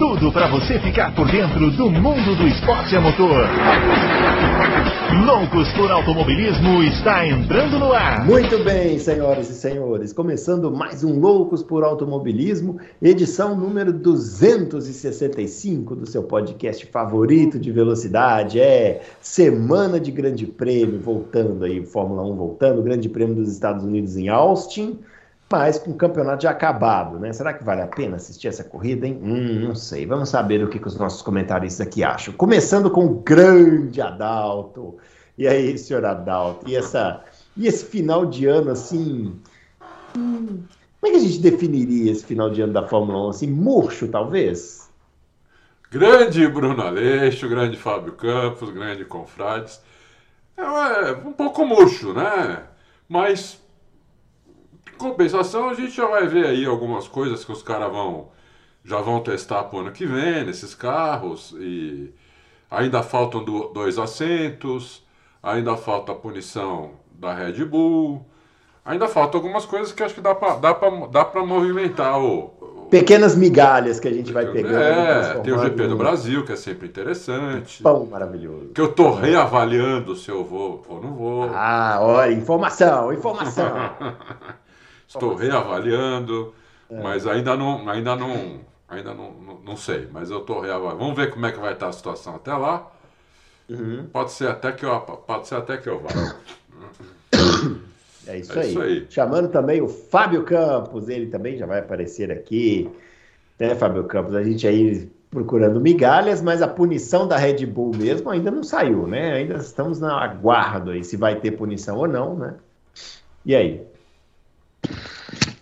tudo para você ficar por dentro do mundo do esporte a motor. Loucos por Automobilismo está entrando no ar. Muito bem, senhoras e senhores. Começando mais um Loucos por Automobilismo, edição número 265 do seu podcast favorito de velocidade. É semana de Grande Prêmio, voltando aí, Fórmula 1 voltando, Grande Prêmio dos Estados Unidos em Austin mas com o campeonato já acabado, né? Será que vale a pena assistir essa corrida, hein? Hum, não sei. Vamos saber o que, que os nossos comentaristas aqui acham. Começando com o grande Adalto. E aí, senhor Adalto? E, essa, e esse final de ano, assim... Como é que a gente definiria esse final de ano da Fórmula 1? Assim, murcho, talvez? Grande Bruno Aleixo, grande Fábio Campos, grande Confrades. É, é um pouco murcho, né? Mas compensação, a gente já vai ver aí algumas coisas que os caras vão já vão testar para o ano que vem nesses carros e ainda faltam do, dois assentos, ainda falta a punição da Red Bull, ainda faltam algumas coisas que acho que dá para dá dá movimentar o, Pequenas migalhas que a gente vai pegando. É, tem o GP do Brasil, que é sempre interessante. Pão maravilhoso. Que eu tô reavaliando se eu vou ou não vou. Ah, olha, informação, informação. Estou reavaliando, é. mas ainda não, ainda não, ainda não, não, não sei. Mas eu estou reavaliando. Vamos ver como é que vai estar a situação até lá. Uhum. Pode ser até que eu, pode ser até que eu vá. É isso, é aí. isso aí. Chamando também o Fábio Campos, ele também já vai aparecer aqui. Né, Fábio Campos? A gente aí procurando migalhas, mas a punição da Red Bull mesmo ainda não saiu, né? Ainda estamos na aguardo aí se vai ter punição ou não, né? E aí?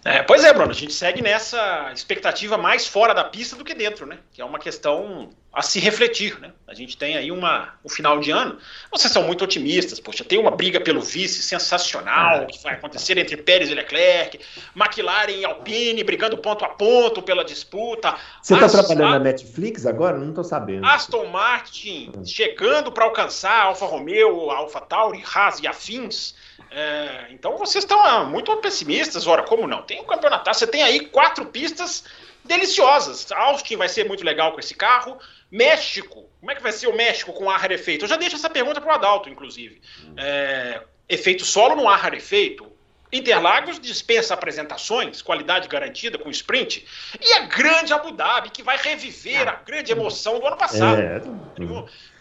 É, pois é, Bruno, a gente segue nessa expectativa mais fora da pista do que dentro, né? Que é uma questão a se refletir, né? A gente tem aí uma, o final de ano. Vocês são muito otimistas, poxa, tem uma briga pelo vice sensacional que vai acontecer entre Pérez e Leclerc, McLaren e Alpine brigando ponto a ponto pela disputa. Você está trabalhando na Netflix agora? Não estou sabendo. Aston Martin chegando para alcançar Alfa Romeo, Alfa Tauri, Haas e afins. É, então vocês estão ah, muito pessimistas. Ora, como não? Tem um campeonato. Você tem aí quatro pistas deliciosas. Austin vai ser muito legal com esse carro. México, como é que vai ser o México com ar rarefeito? Eu já deixo essa pergunta para o Adalto, inclusive. É, efeito solo no ar rarefeito? Interlagos dispensa apresentações, qualidade garantida com sprint. E a grande Abu Dhabi, que vai reviver a grande emoção do ano passado. É.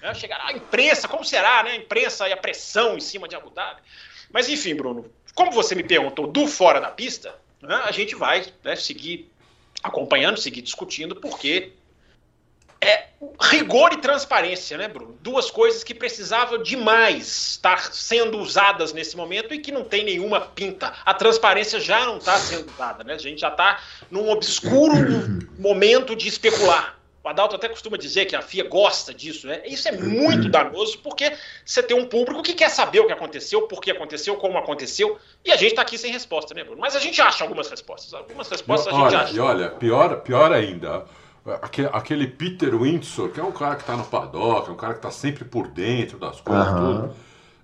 é chegará a imprensa, como será, né? A imprensa e a pressão em cima de Abu Dhabi. Mas enfim, Bruno, como você me perguntou do fora da pista, né, a gente vai né, seguir acompanhando, seguir discutindo, porque é rigor e transparência, né, Bruno? Duas coisas que precisavam demais estar sendo usadas nesse momento e que não tem nenhuma pinta. A transparência já não está sendo usada, né? A gente já está num obscuro momento de especular. O Adalto até costuma dizer que a FIA gosta disso, né? Isso é muito danoso porque você tem um público que quer saber o que aconteceu, por que aconteceu, como aconteceu, e a gente está aqui sem resposta, né, Bruno? Mas a gente acha algumas respostas. Algumas respostas a gente olha, acha. E olha, pior, pior ainda, aquele, aquele Peter Windsor, que é um cara que está no paddock, é um cara que está sempre por dentro das coisas, uhum. tudo.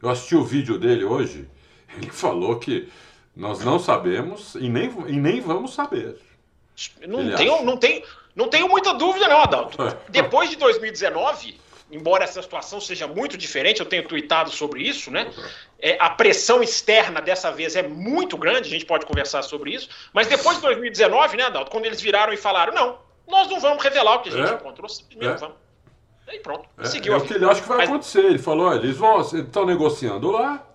Eu assisti o vídeo dele hoje, ele falou que nós não sabemos e nem, e nem vamos saber. Não tem, não tem não tenho muita dúvida, não, Adalto. Depois de 2019, embora essa situação seja muito diferente, eu tenho tweetado sobre isso, né? É, a pressão externa dessa vez é muito grande, a gente pode conversar sobre isso. Mas depois de 2019, né, Adalto, quando eles viraram e falaram, não, nós não vamos revelar o que a gente é? encontrou, simplesmente é? vamos. Aí pronto, é, seguiu. É o que ele acha que vai Mas... acontecer. Ele falou, olha, eles vão, estão negociando lá,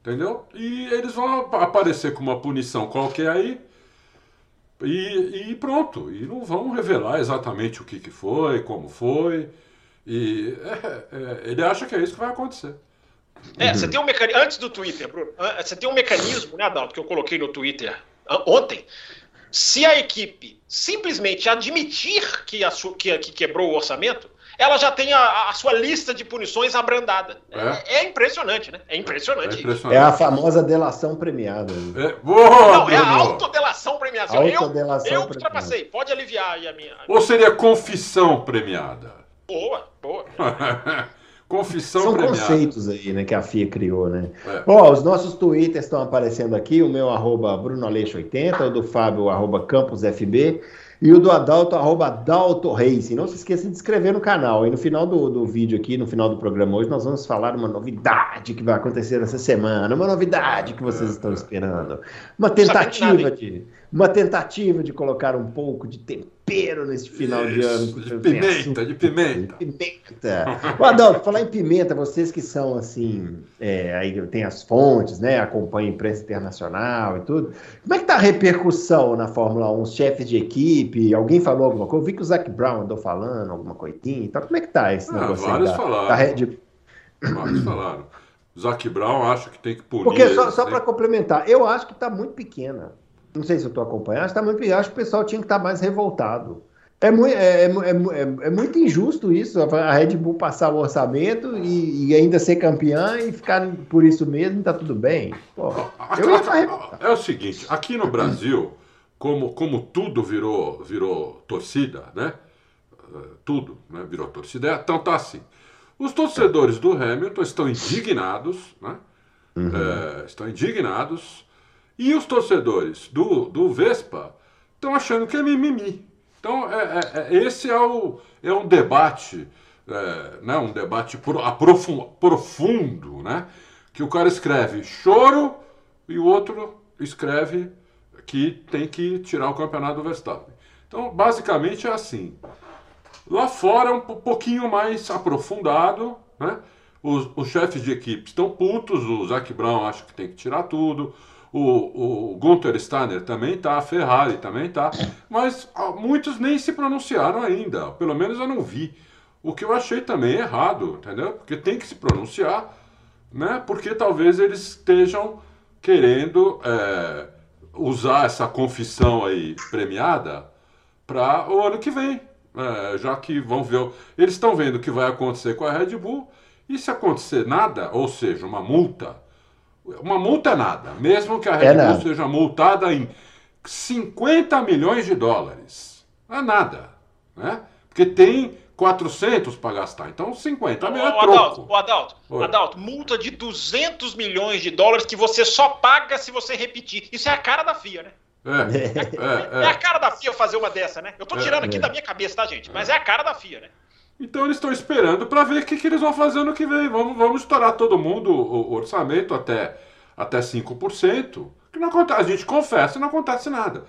entendeu? E eles vão aparecer com uma punição qualquer aí e, e, pronto, e não vão revelar exatamente o que, que foi, como foi. E é, é, ele acha que é isso que vai acontecer. É, você tem um mecanismo. Antes do Twitter, Bruno, você tem um mecanismo, né, Adalto, que eu coloquei no Twitter ontem. Se a equipe simplesmente admitir que, a, que, que quebrou o orçamento, ela já tem a, a sua lista de punições abrandada. É. É, é impressionante, né? É impressionante. É, impressionante. é a famosa delação premiada. É, boa, Não, é a autodelação premiada. Autodelação eu, eu ultrapassei. Pode aliviar aí a minha. Ou seria confissão premiada? Boa, boa. Confissão São premiada. conceitos aí, né, que a FIA criou, né? É. Ó, os nossos twitters estão aparecendo aqui, o meu arroba BrunoAleixo80, o do Fábio, arroba CampusFB, e o do Adalto, arroba Adalto Racing. Não se esqueça de inscrever no canal. E no final do, do vídeo aqui, no final do programa hoje, nós vamos falar uma novidade que vai acontecer essa semana. Uma novidade que vocês estão esperando. Uma tentativa de uma tentativa de colocar um pouco de tempero nesse final Isso, de ano. De pimenta, de pimenta. De pimenta. o Adalto, falar em pimenta, vocês que são assim, é, aí tem as fontes, né? Acompanham a imprensa internacional e tudo. Como é que tá a repercussão na Fórmula 1? Os chefes de equipe, alguém falou alguma coisa? Eu vi que o Zac Brown andou falando alguma coisinha e tal. Como é que tá esse ah, negócio vários da, falaram. Da Red... Vários falaram. Zac Brown acho que tem que punir. Porque só, só para complementar, eu acho que está muito pequena não sei se eu estou acompanhando, acho, tá que o pessoal tinha que estar tá mais revoltado. É muito, é, é, é, é, muito injusto isso, a Red Bull passar o orçamento e, e, ainda ser campeã e ficar por isso mesmo, tá tudo bem. Pô, é o seguinte, aqui no Brasil, como, como tudo virou, virou torcida, né? Tudo né? virou torcida, então tá assim. Os torcedores do Hamilton estão indignados, né? Uhum. É, estão indignados e os torcedores do, do Vespa estão achando que é mimimi. Então, é, é, é, esse é, o, é um debate, é, né, um debate profundo, né, que o cara escreve choro e o outro escreve que tem que tirar o campeonato do Verstappen. Então, basicamente é assim. Lá fora é um pouquinho mais aprofundado, né? Os, os chefes de equipe estão putos, o Zac Brown acha que tem que tirar tudo, o, o Gunther Steiner também tá, a Ferrari também tá, mas muitos nem se pronunciaram ainda, pelo menos eu não vi. O que eu achei também errado, entendeu? Porque tem que se pronunciar, né? Porque talvez eles estejam querendo é, usar essa confissão aí premiada para o ano que vem, é, já que vão ver. Eles estão vendo o que vai acontecer com a Red Bull e se acontecer nada, ou seja, uma multa uma multa é nada, mesmo que a Red é Bull seja multada em 50 milhões de dólares. Não é nada, né? Porque tem 400 para gastar, então 50 milhões é Adalto, o Adalto, Oi. Adalto, multa de 200 milhões de dólares que você só paga se você repetir. Isso é a cara da FIA, né? É, é, é, é a cara da FIA fazer uma dessa, né? Eu tô é, tirando aqui da minha cabeça, tá, gente? Mas é a cara da FIA, né? Então eles estão esperando para ver o que, que eles vão fazer no que vem. Vamos, vamos estourar todo mundo o, o orçamento até, até 5%. Que não acontece, a gente confessa e não acontece nada.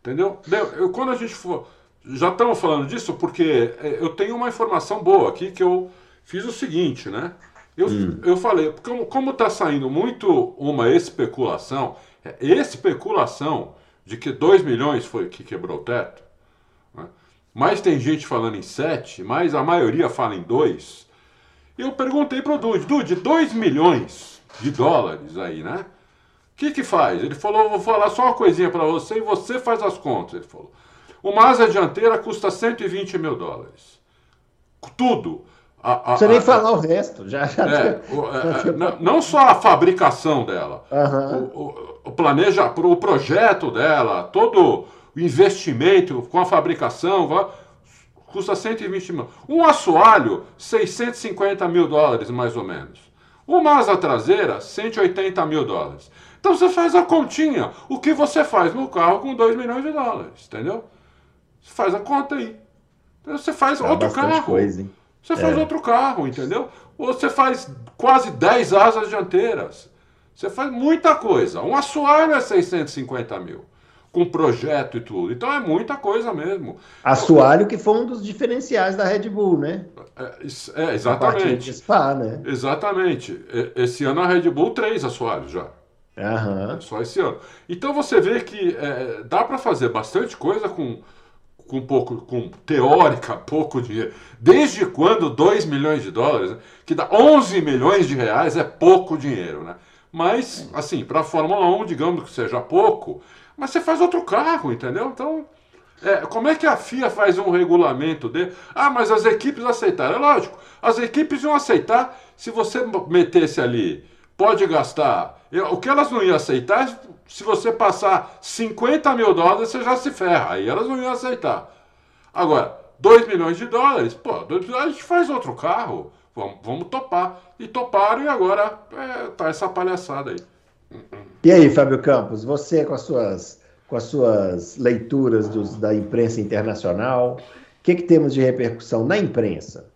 Entendeu? Eu, quando a gente for. Já estamos falando disso porque é, eu tenho uma informação boa aqui que eu fiz o seguinte, né? Eu, hum. eu falei, como está saindo muito uma especulação, é, especulação de que 2 milhões foi que quebrou o teto, mas tem gente falando em 7, mas a maioria fala em 2. Eu perguntei para o Dude, Dude, 2 milhões de dólares aí, né? O que que faz? Ele falou, vou falar só uma coisinha para você e você faz as contas. Ele falou, uma asa dianteira custa 120 mil dólares. Tudo. A, a, você nem falar o resto, já. já é, o, é, não, não, só a fabricação dela, uhum. o, o, o, planeja, o projeto dela, todo o investimento com a fabricação, custa 120 mil. Um assoalho, 650 mil dólares, mais ou menos. Uma asa traseira, 180 mil dólares. Então você faz a continha. O que você faz no carro com 2 milhões de dólares, entendeu? Você faz a conta aí. Então você faz é outro carro. Coisa, você é. faz outro carro, entendeu? Ou você faz quase 10 asas dianteiras. Você faz muita coisa. Um assoalho é 650 mil com projeto e tudo. Então é muita coisa mesmo. Assoalho que foi um dos diferenciais da Red Bull, né? É, é exatamente. Spa, né? Exatamente. Esse ano a Red Bull três assoalhos já. Uhum. Só esse ano. Então você vê que é, dá para fazer bastante coisa com, com pouco, com teórica, pouco dinheiro. Desde quando 2 milhões de dólares, que dá 11 milhões de reais, é pouco dinheiro, né? Mas, assim, para a Fórmula 1, digamos que seja pouco, mas você faz outro carro, entendeu? Então, é, como é que a FIA faz um regulamento de. Ah, mas as equipes aceitaram. É lógico, as equipes iam aceitar se você metesse ali, pode gastar. O que elas não iam aceitar é se você passar 50 mil dólares, você já se ferra. Aí elas não iam aceitar. Agora, 2 milhões de dólares, pô, 2 milhões, a gente faz outro carro. vamos, vamos topar. E toparam e agora é, tá essa palhaçada aí. E aí, Fábio Campos, você com as suas, com as suas leituras dos, da imprensa internacional, o que, que temos de repercussão na imprensa?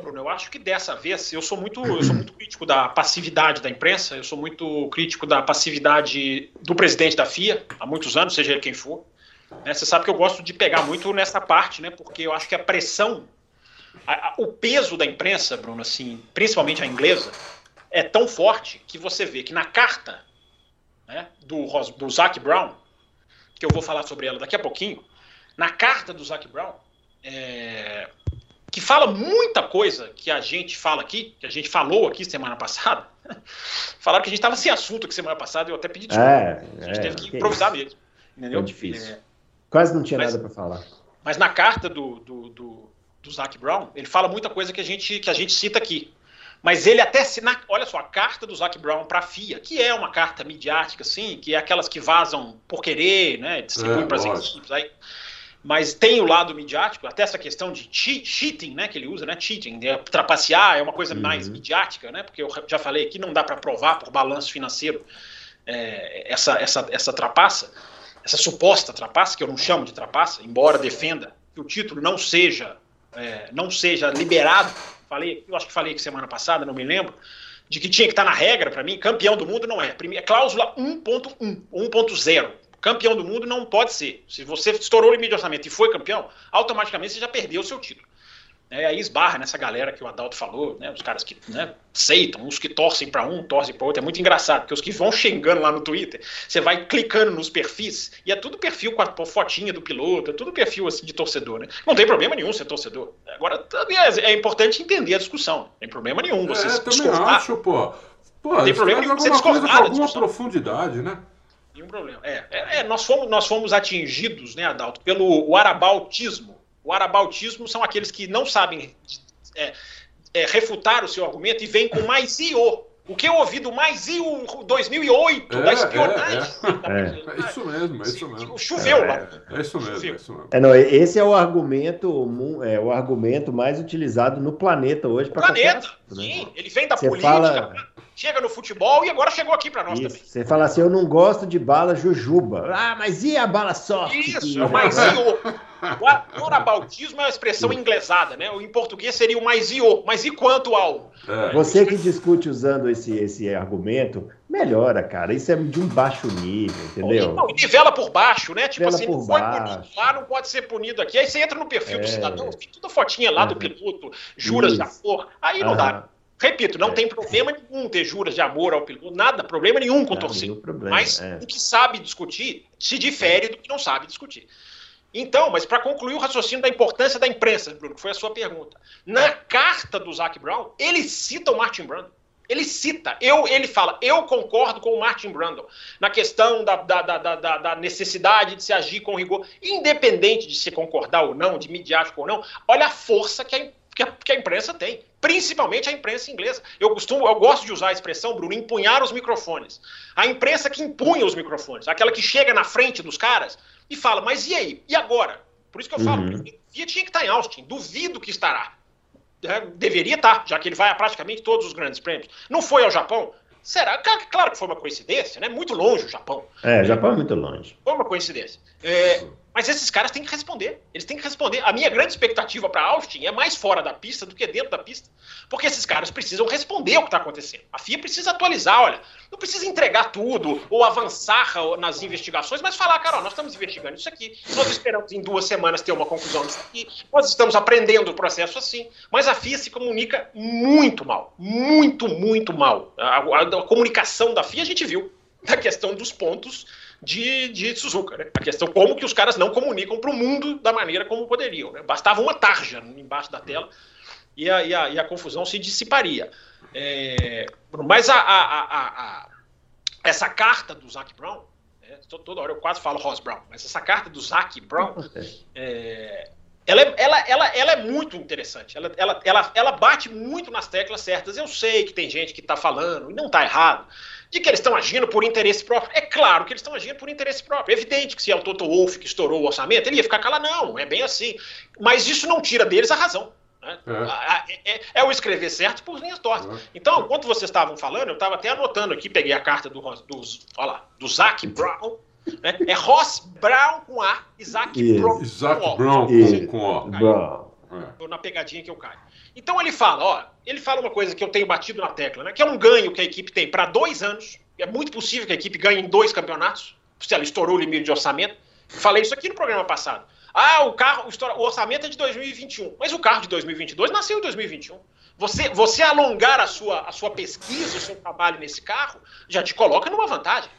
Bruno, eu acho que dessa vez eu sou muito, eu sou muito crítico da passividade da imprensa, eu sou muito crítico da passividade do presidente da FIA há muitos anos, seja ele quem for. Né? Você sabe que eu gosto de pegar muito nessa parte, né? Porque eu acho que a pressão, a, a, o peso da imprensa, Bruno, assim, principalmente a inglesa, é tão forte que você vê que na carta né, do, do Zac Brown, que eu vou falar sobre ela daqui a pouquinho, na carta do Zac Brown, é, que fala muita coisa que a gente fala aqui, que a gente falou aqui semana passada. Falaram que a gente estava sem assunto aqui semana passada, eu até pedi desculpa. É, a gente é, teve que improvisar mesmo. Entendeu? Foi difícil. É, Quase não tinha mas, nada para falar. Mas na carta do, do, do, do Zac Brown, ele fala muita coisa que a gente, que a gente cita aqui. Mas ele até, na, olha só, a carta do Zac Brown para a FIA, que é uma carta midiática, assim, que é aquelas que vazam por querer, né, distribuem é, para as equipes aí mas tem o lado midiático, até essa questão de cheating, né, que ele usa, né, cheating, de trapacear, é uma coisa uhum. mais midiática, né, porque eu já falei que não dá para provar por balanço financeiro é, essa, essa, essa trapaça, essa suposta trapaça, que eu não chamo de trapaça, embora defenda que o título não seja, é, não seja liberado, falei, eu acho que falei que semana passada, não me lembro, de que tinha que estar na regra para mim, campeão do mundo não é, é cláusula 1.1, 1.0, Campeão do mundo não pode ser. Se você estourou o limite de orçamento e foi campeão, automaticamente você já perdeu o seu título. É, aí esbarra nessa galera que o Adalto falou, né, os caras que né, aceitam, uns que torcem para um, torcem para outro. É muito engraçado, porque os que vão chegando lá no Twitter, você vai clicando nos perfis, e é tudo perfil com a fotinha do piloto, é tudo perfil assim, de torcedor. Né? Não tem problema nenhum ser torcedor. Agora, é, é importante entender a discussão. Não tem problema nenhum você é, também acho, pô. Pô, não tem problema nenhum você discordar com alguma profundidade, né? Nenhum problema. É, é, é, nós, fomos, nós fomos atingidos, né, Adalto, pelo o arabautismo. O arabautismo são aqueles que não sabem é, é, refutar o seu argumento e vêm com mais IO. O que eu ouvi do mais IO 2008, é, da espionagem. É, é. isso mesmo, é isso mesmo. Choveu lá. É, isso mesmo, é isso mesmo. É, não, esse é o argumento, é o argumento mais utilizado no planeta hoje. para planeta, qualquer... Né? sim. Ele vem da Você política. Fala chega no futebol e agora chegou aqui para nós Isso. também. Você fala assim, eu não gosto de bala jujuba. Ah, mas e a bala sorte? Isso, é mas e o... O arabautismo é uma expressão inglesada, né? Em português seria o mais e o, mas e quanto ao? É. Você que discute usando esse, esse argumento, melhora, cara. Isso é de um baixo nível, entendeu? Não, e nivela por baixo, né? Tipo assim, não foi punido lá, não pode ser punido aqui. Aí você entra no perfil é. do cidadão, tem toda fotinha lá uhum. do piloto, juras Isso. de amor. Aí não uhum. dá. Repito, não é. tem problema nenhum ter juras de amor ao piloto, nada, problema nenhum com torcida. Mas é. o que sabe discutir se difere do que não sabe discutir. Então, mas para concluir o raciocínio da importância da imprensa, Bruno, que foi a sua pergunta. Na carta do Zac Brown, ele cita o Martin Brundle. Ele cita, eu, ele fala, eu concordo com o Martin Brundle na questão da, da, da, da, da necessidade de se agir com rigor, independente de se concordar ou não, de midiático ou não. Olha a força que a que a, que a imprensa tem, principalmente a imprensa inglesa. Eu costumo, eu gosto de usar a expressão, Bruno, empunhar os microfones. A imprensa que empunha os microfones, aquela que chega na frente dos caras e fala, mas e aí? E agora? Por isso que eu uhum. falo, Fiat tinha que estar em Austin, duvido que estará. É, deveria estar, já que ele vai a praticamente todos os grandes prêmios. Não foi ao Japão? Será? Claro que foi uma coincidência, né? Muito longe o Japão. É, o Japão é muito longe. Foi uma coincidência. É, mas esses caras têm que responder. Eles têm que responder. A minha grande expectativa para Austin é mais fora da pista do que dentro da pista. Porque esses caras precisam responder o que está acontecendo. A FIA precisa atualizar, olha. Não precisa entregar tudo ou avançar nas investigações, mas falar, cara, ó, nós estamos investigando isso aqui. Nós esperamos em duas semanas ter uma conclusão disso aqui. Nós estamos aprendendo o processo assim. Mas a FIA se comunica muito mal. Muito, muito mal. A, a, a comunicação da FIA a gente viu. Na questão dos pontos de, de Suzuka. Né? A questão como que os caras não comunicam para o mundo da maneira como poderiam. Né? Bastava uma tarja embaixo da tela e a, e a, e a confusão se dissiparia. É, mas a, a, essa carta do Zac Brown, é, toda hora eu quase falo Ross Brown, mas essa carta do Zac Brown, é, ela, é, ela, ela, ela é muito interessante. Ela, ela, ela, ela bate muito nas teclas certas. Eu sei que tem gente que está falando, e não está errado de que eles estão agindo por interesse próprio. É claro que eles estão agindo por interesse próprio. É evidente que se é o Toto Wolff que estourou o orçamento, ele ia ficar calado. Não, é bem assim. Mas isso não tira deles a razão. Né? É. É, é. o escrever certo por linhas tortas. É. Então, enquanto vocês estavam falando, eu estava até anotando aqui, peguei a carta do, dos, olha lá, do Zac Brown. Né? É Ross Brown com A, Isaac Isso. Brown. Isaac com Brown com, com O. Brown. É. Na pegadinha que eu caio. Então ele fala, ó, ele fala uma coisa que eu tenho batido na tecla, né? Que é um ganho que a equipe tem para dois anos. É muito possível que a equipe ganhe em dois campeonatos, se ela estourou o limite de orçamento. Falei isso aqui no programa passado. Ah, o carro, o orçamento é de 2021, mas o carro de 2022 nasceu em 2021. Você, você alongar a sua, a sua pesquisa, o seu trabalho nesse carro, já te coloca numa vantagem.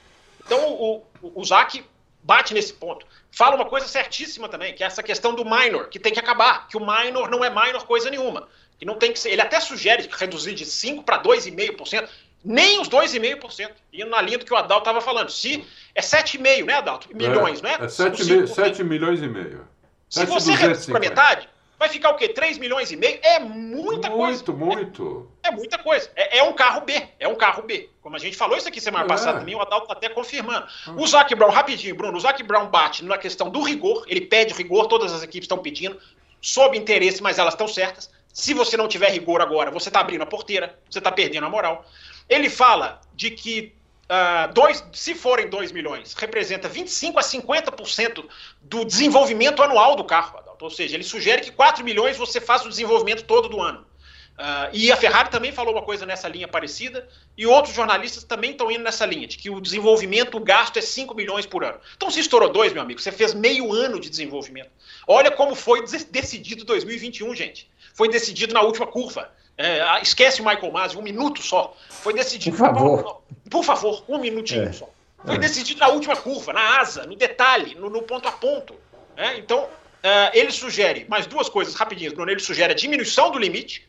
Então o, o, o Zac bate nesse ponto. Fala uma coisa certíssima também, que é essa questão do minor, que tem que acabar, que o minor não é minor coisa nenhuma. Que não tem que ser. Ele até sugere reduzir de 5% para 2,5% nem os 2,5%. Indo na linha do que o Adalto estava falando. Se é 7,5, né, Adalto? Milhões, é, né? É 7, 7, 7 milhões e meio. Se você reduz para metade, vai ficar o quê? 3 milhões e meio? É muita muito, coisa. Muito, muito. É, é, muita coisa. É, é, um carro B. É um carro B. Como a gente falou isso aqui semana é. passada também, o Adalto está até confirmando. Ah. O Zac Brown, rapidinho, Bruno, o Zac Brown bate na questão do rigor. Ele pede rigor, todas as equipes estão pedindo, sob interesse, mas elas estão certas. Se você não tiver rigor agora, você está abrindo a porteira, você está perdendo a moral. Ele fala de que uh, dois, se forem 2 milhões, representa 25 a 50% do desenvolvimento anual do carro, Adalto. Ou seja, ele sugere que 4 milhões você faça o desenvolvimento todo do ano. Uh, e a Ferrari também falou uma coisa nessa linha parecida, e outros jornalistas também estão indo nessa linha, de que o desenvolvimento, o gasto é 5 milhões por ano. Então, se estourou dois, meu amigo, você fez meio ano de desenvolvimento. Olha como foi decidido 2021, gente. Foi decidido na última curva. É, ah, esquece o Michael Masi, um minuto só. Foi decidido. Por favor. Por favor, um minutinho é. só. Foi é. decidido na última curva, na asa, no detalhe, no, no ponto a ponto. É, então, uh, ele sugere mais duas coisas rapidinhas, Bruno. Ele sugere a diminuição do limite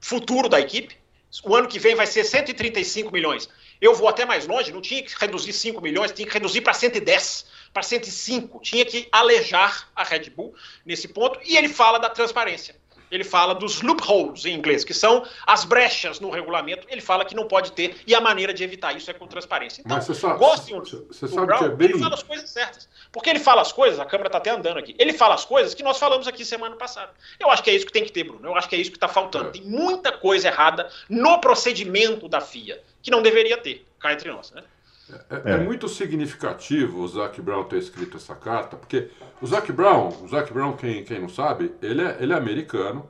futuro da equipe. O ano que vem vai ser 135 milhões. Eu vou até mais longe, não tinha que reduzir 5 milhões, tinha que reduzir para 110, para 105. Tinha que alejar a Red Bull nesse ponto. E ele fala da transparência ele fala dos loopholes em inglês, que são as brechas no regulamento. Ele fala que não pode ter, e a maneira de evitar isso é com transparência. Então, você sabe, gostem você do sabe Brown, que é bem... ele fala as coisas certas. Porque ele fala as coisas, a câmera está até andando aqui, ele fala as coisas que nós falamos aqui semana passada. Eu acho que é isso que tem que ter, Bruno. Eu acho que é isso que está faltando. É. Tem muita coisa errada no procedimento da FIA, que não deveria ter, cá entre nós, né? É, é, é, muito significativo o Zac Brown ter escrito essa carta, porque o Zac Brown, o Zac Brown, quem, quem não sabe, ele é, ele é americano,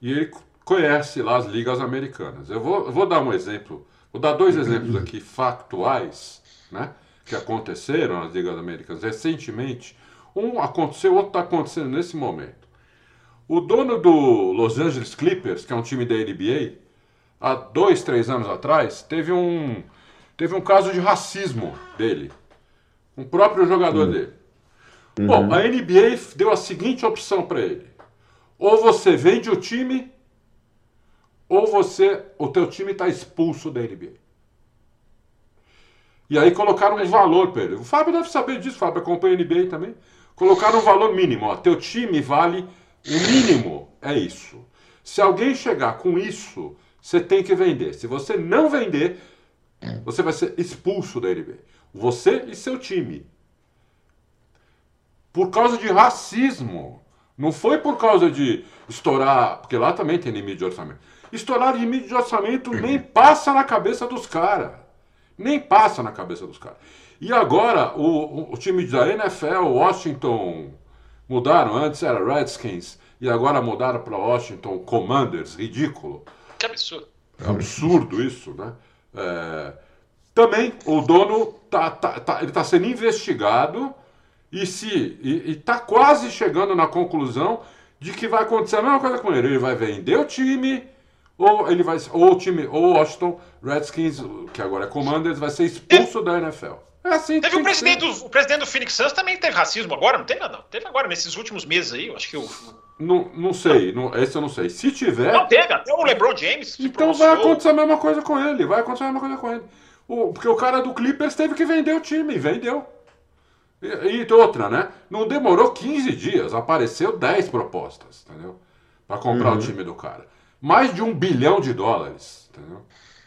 e ele conhece lá as ligas americanas. Eu vou, eu vou dar um exemplo, vou dar dois exemplos aqui factuais, né, que aconteceram nas ligas americanas recentemente. Um aconteceu, o outro está acontecendo nesse momento. O dono do Los Angeles Clippers, que é um time da NBA, há dois, três anos atrás, teve um, teve um caso de racismo dele. Um próprio jogador uhum. dele. Bom, a NBA deu a seguinte opção para ele ou você vende o time, ou você, o teu time está expulso da NBA. E aí colocaram um valor para ele. O Fábio deve saber disso, o Fábio acompanha a NBA também. Colocaram um valor mínimo. Ó, teu time vale o mínimo, é isso. Se alguém chegar com isso, você tem que vender. Se você não vender, você vai ser expulso da NBA. Você e seu time. Por causa de racismo. Não foi por causa de estourar, porque lá também tem limite de orçamento. Estourar limite de orçamento nem passa na cabeça dos caras. Nem passa na cabeça dos caras. E agora, o, o, time da NFL, Washington, mudaram. Antes era Redskins, e agora mudaram para Washington Commanders. Ridículo. Que absurdo. É absurdo isso, né? É, também o dono tá, tá, tá ele está sendo investigado e se está quase chegando na conclusão de que vai acontecer a mesma coisa com ele. Ele vai vender o time, ou ele vai ou o time, ou Washington Redskins, que agora é Commanders, vai ser expulso da NFL. É assim teve o presidente, do, o presidente do Phoenix Suns também teve racismo agora, não teve nada. Teve agora, nesses últimos meses aí, eu acho que o. Não, não sei, não, esse eu não sei. Se tiver. Não teve, até o LeBron James. Então vai acontecer a mesma coisa com ele. Vai acontecer a mesma coisa com ele. O, porque o cara do Clippers teve que vender o time, vendeu. E, e outra, né? Não demorou 15 dias, apareceu 10 propostas, entendeu? Para comprar uhum. o time do cara. Mais de um bilhão de dólares, entendeu?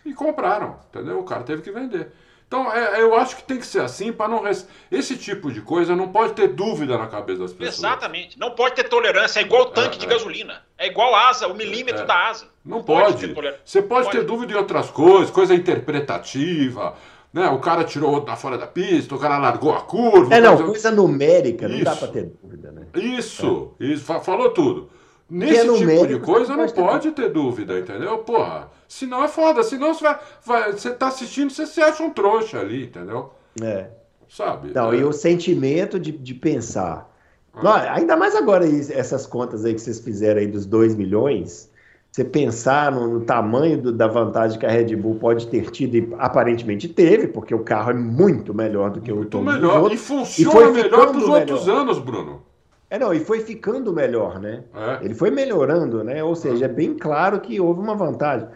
E compraram, entendeu? O cara teve que vender. Então, é, eu acho que tem que ser assim para não. Res... Esse tipo de coisa não pode ter dúvida na cabeça das pessoas. Exatamente. Não pode ter tolerância. É igual o tanque é, de é. gasolina. É igual a asa, o milímetro é. da asa. Não, não pode. pode Você pode, pode, ter dúvida em outras coisas, coisa interpretativa. Né? O cara tirou outro da fora da pista, o cara largou a curva. É, não, coisa numérica, não dá para ter dúvida, né? Isso, é. isso, falou tudo. Nesse é tipo de coisa não pode ter dúvida, entendeu? Porra. Senão é foda. Senão você vai, vai. Você tá assistindo, você se acha um trouxa ali, entendeu? É. Sabe? Não, é. e o sentimento de, de pensar. Ah. Não, ainda mais agora essas contas aí que vocês fizeram aí dos 2 milhões. Você pensar no, no tamanho do, da vantagem que a Red Bull pode ter tido, e aparentemente teve, porque o carro é muito melhor do que muito o Muito melhor. E funciona e melhor dos outros anos, Bruno. É, não, e foi ficando melhor, né? É. Ele foi melhorando, né? Ou seja, é bem claro que houve uma vantagem.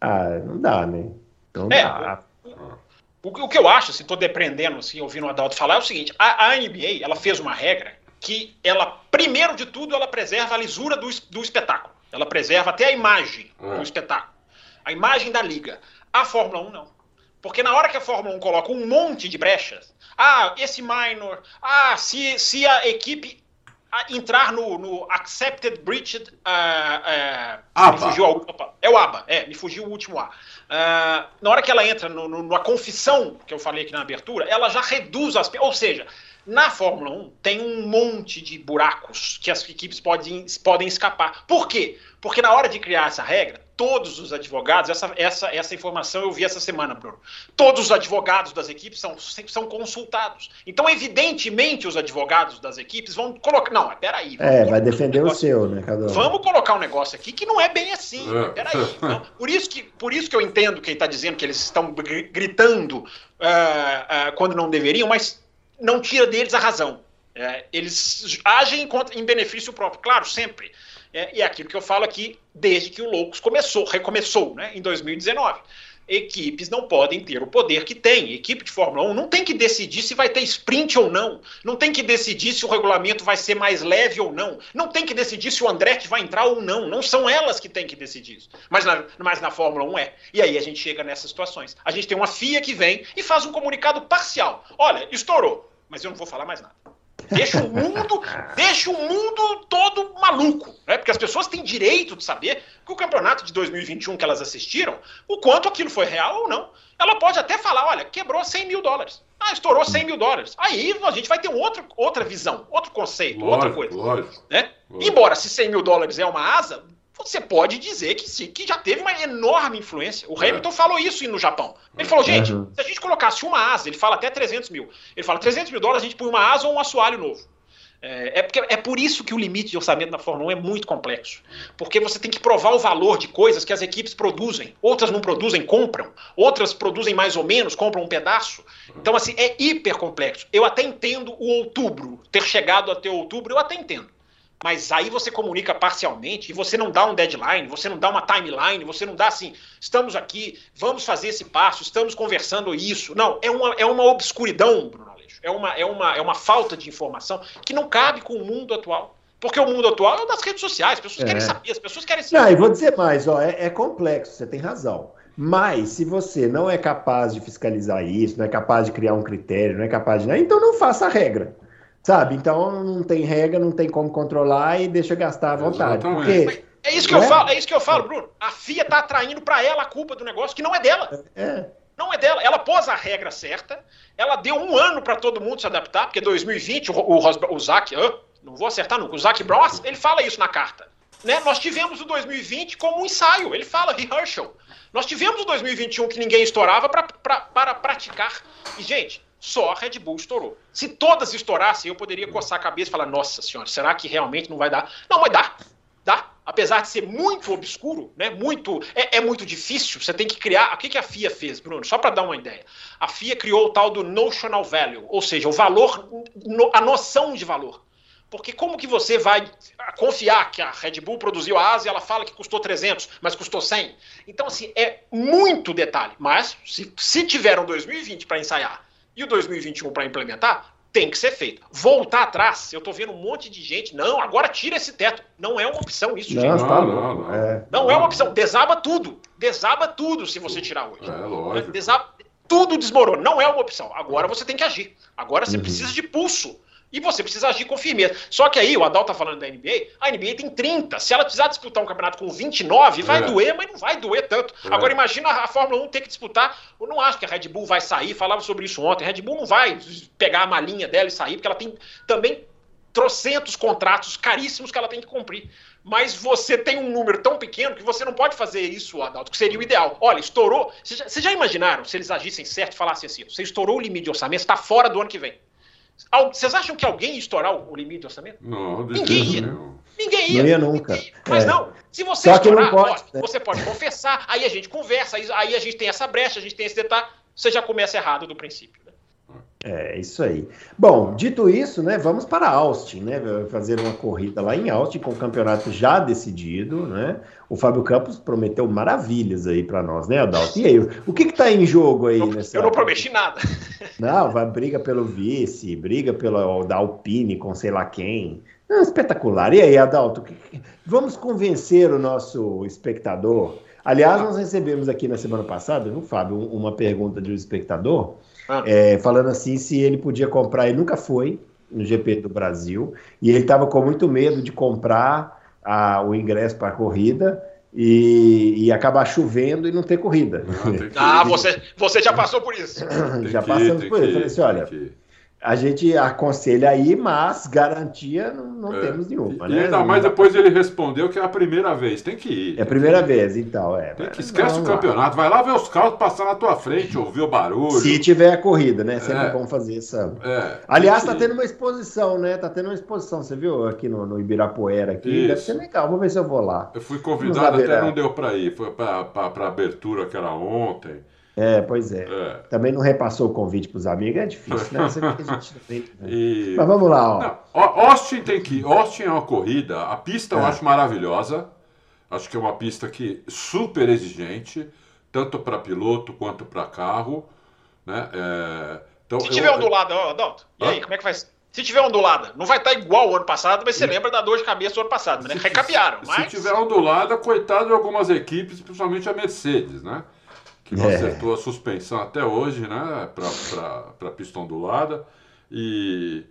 Ah, não dá, né? Não é, dá. O, o, que eu acho, se assim, estou depreendendo, assim, ouvindo o Adalto falar, é o seguinte: a, a, NBA ela fez uma regra que ela, primeiro de tudo, ela preserva a lisura do, do espetáculo. Ela preserva até a imagem é. do espetáculo. A imagem da liga. A Fórmula 1 não. Porque na hora que a Fórmula 1 coloca um monte de brechas, ah, esse minor, ah, se, se a equipe entrar no, no Accepted Breached. Uh, uh, me fugiu a, é o ABA, é, me fugiu o último A. Uh, na hora que ela entra no, no, na confissão, que eu falei aqui na abertura, ela já reduz as. Ou seja, na Fórmula 1 tem um monte de buracos que as equipes podem, podem escapar. Por quê? Porque na hora de criar essa regra, todos os advogados, essa, essa, essa informação eu vi essa semana, Bruno. Todos os advogados das equipes são, são consultados. Então, evidentemente, os advogados das equipes vão colocar. Não, peraí. É, vai defender um o seu, né, cada um. Vamos colocar um negócio aqui que não é bem assim. É. Peraí. Então, por, isso que, por isso que eu entendo que ele está dizendo que eles estão gritando uh, uh, quando não deveriam, mas não tira deles a razão. É, eles agem em benefício próprio, claro, sempre. É, e é aquilo que eu falo aqui desde que o Loucos começou, recomeçou, né, em 2019. Equipes não podem ter o poder que tem. Equipe de Fórmula 1 não tem que decidir se vai ter sprint ou não. Não tem que decidir se o regulamento vai ser mais leve ou não. Não tem que decidir se o Andretti vai entrar ou não. Não são elas que têm que decidir isso. Mas na, mas na Fórmula 1 é. E aí a gente chega nessas situações. A gente tem uma FIA que vem e faz um comunicado parcial. Olha, estourou, mas eu não vou falar mais nada. Deixa o mundo, deixa o mundo todo maluco, né? Porque as pessoas têm direito de saber que o campeonato de 2021 que elas assistiram, o quanto aquilo foi real ou não. Ela pode até falar, olha, quebrou 100 mil dólares. Ah, estourou 100 mil dólares. Aí a gente vai ter um outro, outra visão, outro conceito, lógico, outra coisa. Lógico, né? lógico. Embora se 100 mil dólares é uma asa, você pode dizer que sim, que já teve uma enorme influência. O Hamilton falou isso no Japão. Ele falou, gente, uhum. se a gente colocasse uma asa, ele fala até 300 mil. Ele fala 300 mil dólares, a gente põe uma asa ou um assoalho novo. É, é, porque, é por isso que o limite de orçamento na Fórmula 1 é muito complexo. Porque você tem que provar o valor de coisas que as equipes produzem. Outras não produzem, compram. Outras produzem mais ou menos, compram um pedaço. Então, assim, é hiper complexo. Eu até entendo o outubro, ter chegado até outubro, eu até entendo. Mas aí você comunica parcialmente e você não dá um deadline, você não dá uma timeline, você não dá assim, estamos aqui, vamos fazer esse passo, estamos conversando isso. Não, é uma, é uma obscuridão, Bruno Aleixo. É uma, é, uma, é uma falta de informação que não cabe com o mundo atual. Porque o mundo atual é das redes sociais, as pessoas é. querem saber, as pessoas querem saber. Não, e vou dizer mais, ó, é, é complexo, você tem razão. Mas se você não é capaz de fiscalizar isso, não é capaz de criar um critério, não é capaz de. Então não faça a regra. Sabe? Então não tem regra, não tem como controlar e deixa gastar à vontade. Porque, é isso que eu é? falo, é isso que eu falo, Bruno. A FIA tá atraindo para ela a culpa do negócio que não é dela. É. Não é dela. Ela pôs a regra certa, ela deu um ano para todo mundo se adaptar, porque 2020 o, o, o Zac, não vou acertar nunca, o Zac Brown, ele fala isso na carta. Né? Nós tivemos o 2020 como um ensaio, ele fala rehearsal. Nós tivemos o 2021 que ninguém estourava pra, pra, para praticar. E, gente, só a Red Bull estourou. Se todas estourassem, eu poderia coçar a cabeça e falar: nossa senhora, será que realmente não vai dar? Não, vai dar. Dá. Apesar de ser muito obscuro, né? Muito, é, é muito difícil. Você tem que criar. O que, que a FIA fez, Bruno? Só para dar uma ideia. A FIA criou o tal do notional value, ou seja, o valor, a noção de valor. Porque como que você vai confiar que a Red Bull produziu a asa e ela fala que custou 300, mas custou 100? Então, assim, é muito detalhe. Mas, se, se tiveram 2020 para ensaiar e o 2021 para implementar, tem que ser feito. Voltar atrás, eu estou vendo um monte de gente, não, agora tira esse teto. Não é uma opção isso, não, gente. Tá não, não, é. não é uma opção. Desaba tudo. Desaba tudo se você tirar hoje. É, lógico. Desaba, tudo desmorona. Não é uma opção. Agora você tem que agir. Agora você uhum. precisa de pulso. E você precisa agir com firmeza. Só que aí, o Adal tá falando da NBA, a NBA tem 30. Se ela precisar disputar um campeonato com 29, vai é. doer, mas não vai doer tanto. É. Agora imagina a Fórmula 1 ter que disputar. Eu não acho que a Red Bull vai sair, falava sobre isso ontem. A Red Bull não vai pegar a malinha dela e sair, porque ela tem também trocentos contratos caríssimos que ela tem que cumprir. Mas você tem um número tão pequeno que você não pode fazer isso, Adalto, que seria o ideal. Olha, estourou. Vocês já, já, imaginaram se eles agissem certo e falassem assim: você estourou o limite de orçamento, está fora do ano que vem. Vocês acham que alguém ia estourar o limite de orçamento? Não, ninguém ia. Não. Ninguém ia. Não ia nunca. Ninguém. Mas é. não, se você Só estourar, pode, né? você pode confessar, aí a gente conversa, aí, aí a gente tem essa brecha, a gente tem esse detalhe, você já começa errado do princípio. Né? É, isso aí. Bom, dito isso, né, vamos para Austin, né, fazer uma corrida lá em Austin com o campeonato já decidido, né? O Fábio Campos prometeu maravilhas aí para nós, né, Adalto? E aí, o que que tá em jogo aí? Eu, nessa... eu não prometi nada. Não, vai briga pelo vice, briga pelo da Alpine com sei lá quem. Não, espetacular. E aí, Adalto, vamos convencer o nosso espectador. Aliás, nós recebemos aqui na semana passada, viu, Fábio, uma pergunta de um espectador ah. é, falando assim se ele podia comprar. Ele nunca foi no GP do Brasil e ele estava com muito medo de comprar a, o ingresso para a corrida e, e, acabar chovendo e não ter corrida. Não, ah, você, você já passou por isso. já passamos por isso. Eu falei assim, olha, a gente aconselha aí, mas garantia não, não é. temos nenhuma. E, né? ainda mais depois ele respondeu que é a primeira vez, tem que ir. É a primeira vez, então, é. Tem que esquece não, o campeonato, vai lá ver os carros passar na tua frente, ouvir o barulho. Se tiver a corrida, né? Sempre é. bom fazer essa. É. Aliás, tá tendo uma exposição, né? Tá tendo uma exposição, você viu aqui no, no Ibirapuera aqui? Isso. Deve ser legal, vou ver se eu vou lá. Eu fui convidado, até não deu para ir, foi para abertura que era ontem. É, pois é. é. Também não repassou o convite para os amigos, é difícil, né? Isso aqui a gente né? e... Mas vamos lá, ó. Não, Austin tem que. Austin é uma corrida. A pista é. eu acho maravilhosa. Acho que é uma pista que super exigente, tanto para piloto quanto para carro. Né? É... Então, Se eu... tiver ondulada, ó, Adalto, e aí, como é que vai se tiver ondulada, não vai estar igual ao ano passado, mas você lembra da dor de cabeça do ano passado, né? Se, Recapearam. Mas... Se tiver ondulada, coitado de algumas equipes, principalmente a Mercedes, né? Que não é. acertou a suspensão até hoje, né? Para pista ondulada. E,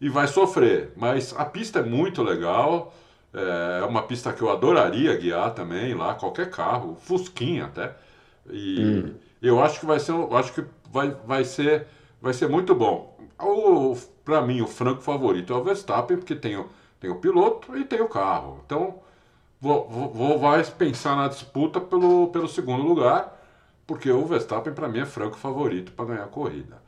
e vai sofrer. Mas a pista é muito legal. É uma pista que eu adoraria guiar também lá, qualquer carro, Fusquinha até. E hum. eu acho que vai ser, eu acho que vai, vai ser, vai ser muito bom. Para mim, o franco favorito é o Verstappen, porque tem o, tem o piloto e tem o carro. Então, vou, vou, vou vai pensar na disputa pelo, pelo segundo lugar porque o Verstappen, para mim, é franco favorito para ganhar a corrida.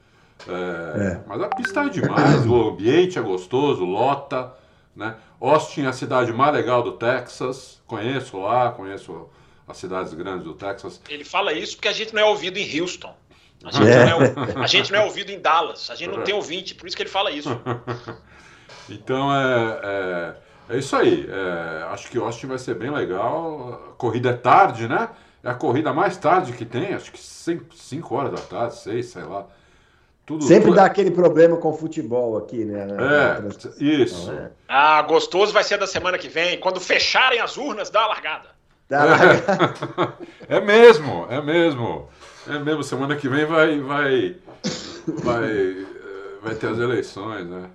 É, é. Mas a pista é demais, o ambiente é gostoso, lota. Né? Austin é a cidade mais legal do Texas. Conheço lá, conheço as cidades grandes do Texas. Ele fala isso porque a gente não é ouvido em Houston. A gente, é. não, é, a gente não é ouvido em Dallas. A gente não tem ouvinte, por isso que ele fala isso. então é, é, é isso aí. É, acho que Austin vai ser bem legal. A corrida é tarde, né? É a corrida mais tarde que tem, acho que 5 horas da tarde, 6, sei lá. Tudo, Sempre tudo... dá aquele problema com o futebol aqui, né? é, isso. É. Ah, gostoso vai ser da semana que vem. Quando fecharem as urnas, dá a largada. Dá a largada. É, é mesmo, é mesmo. É mesmo, semana que vem vai, vai, vai, vai ter as eleições, né?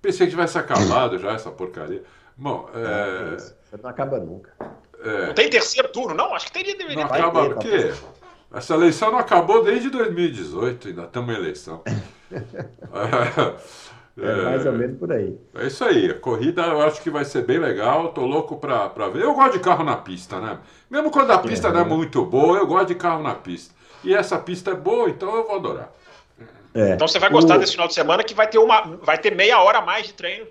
Pensei que tivesse acabado já essa porcaria. Bom, é... Não acaba nunca. É. Não tem terceiro turno, não? Acho que teria, deveria não ter. Acaba o quê? Essa eleição não acabou desde 2018, ainda estamos em eleição. É, é, mais ou menos por aí. É isso aí. A corrida eu acho que vai ser bem legal. Tô louco pra, pra ver. Eu gosto de carro na pista, né? Mesmo quando a pista é, não é muito boa, eu gosto de carro na pista. E essa pista é boa, então eu vou adorar. É. Então você vai gostar o... desse final de semana que vai ter, uma, vai ter meia hora a mais de treino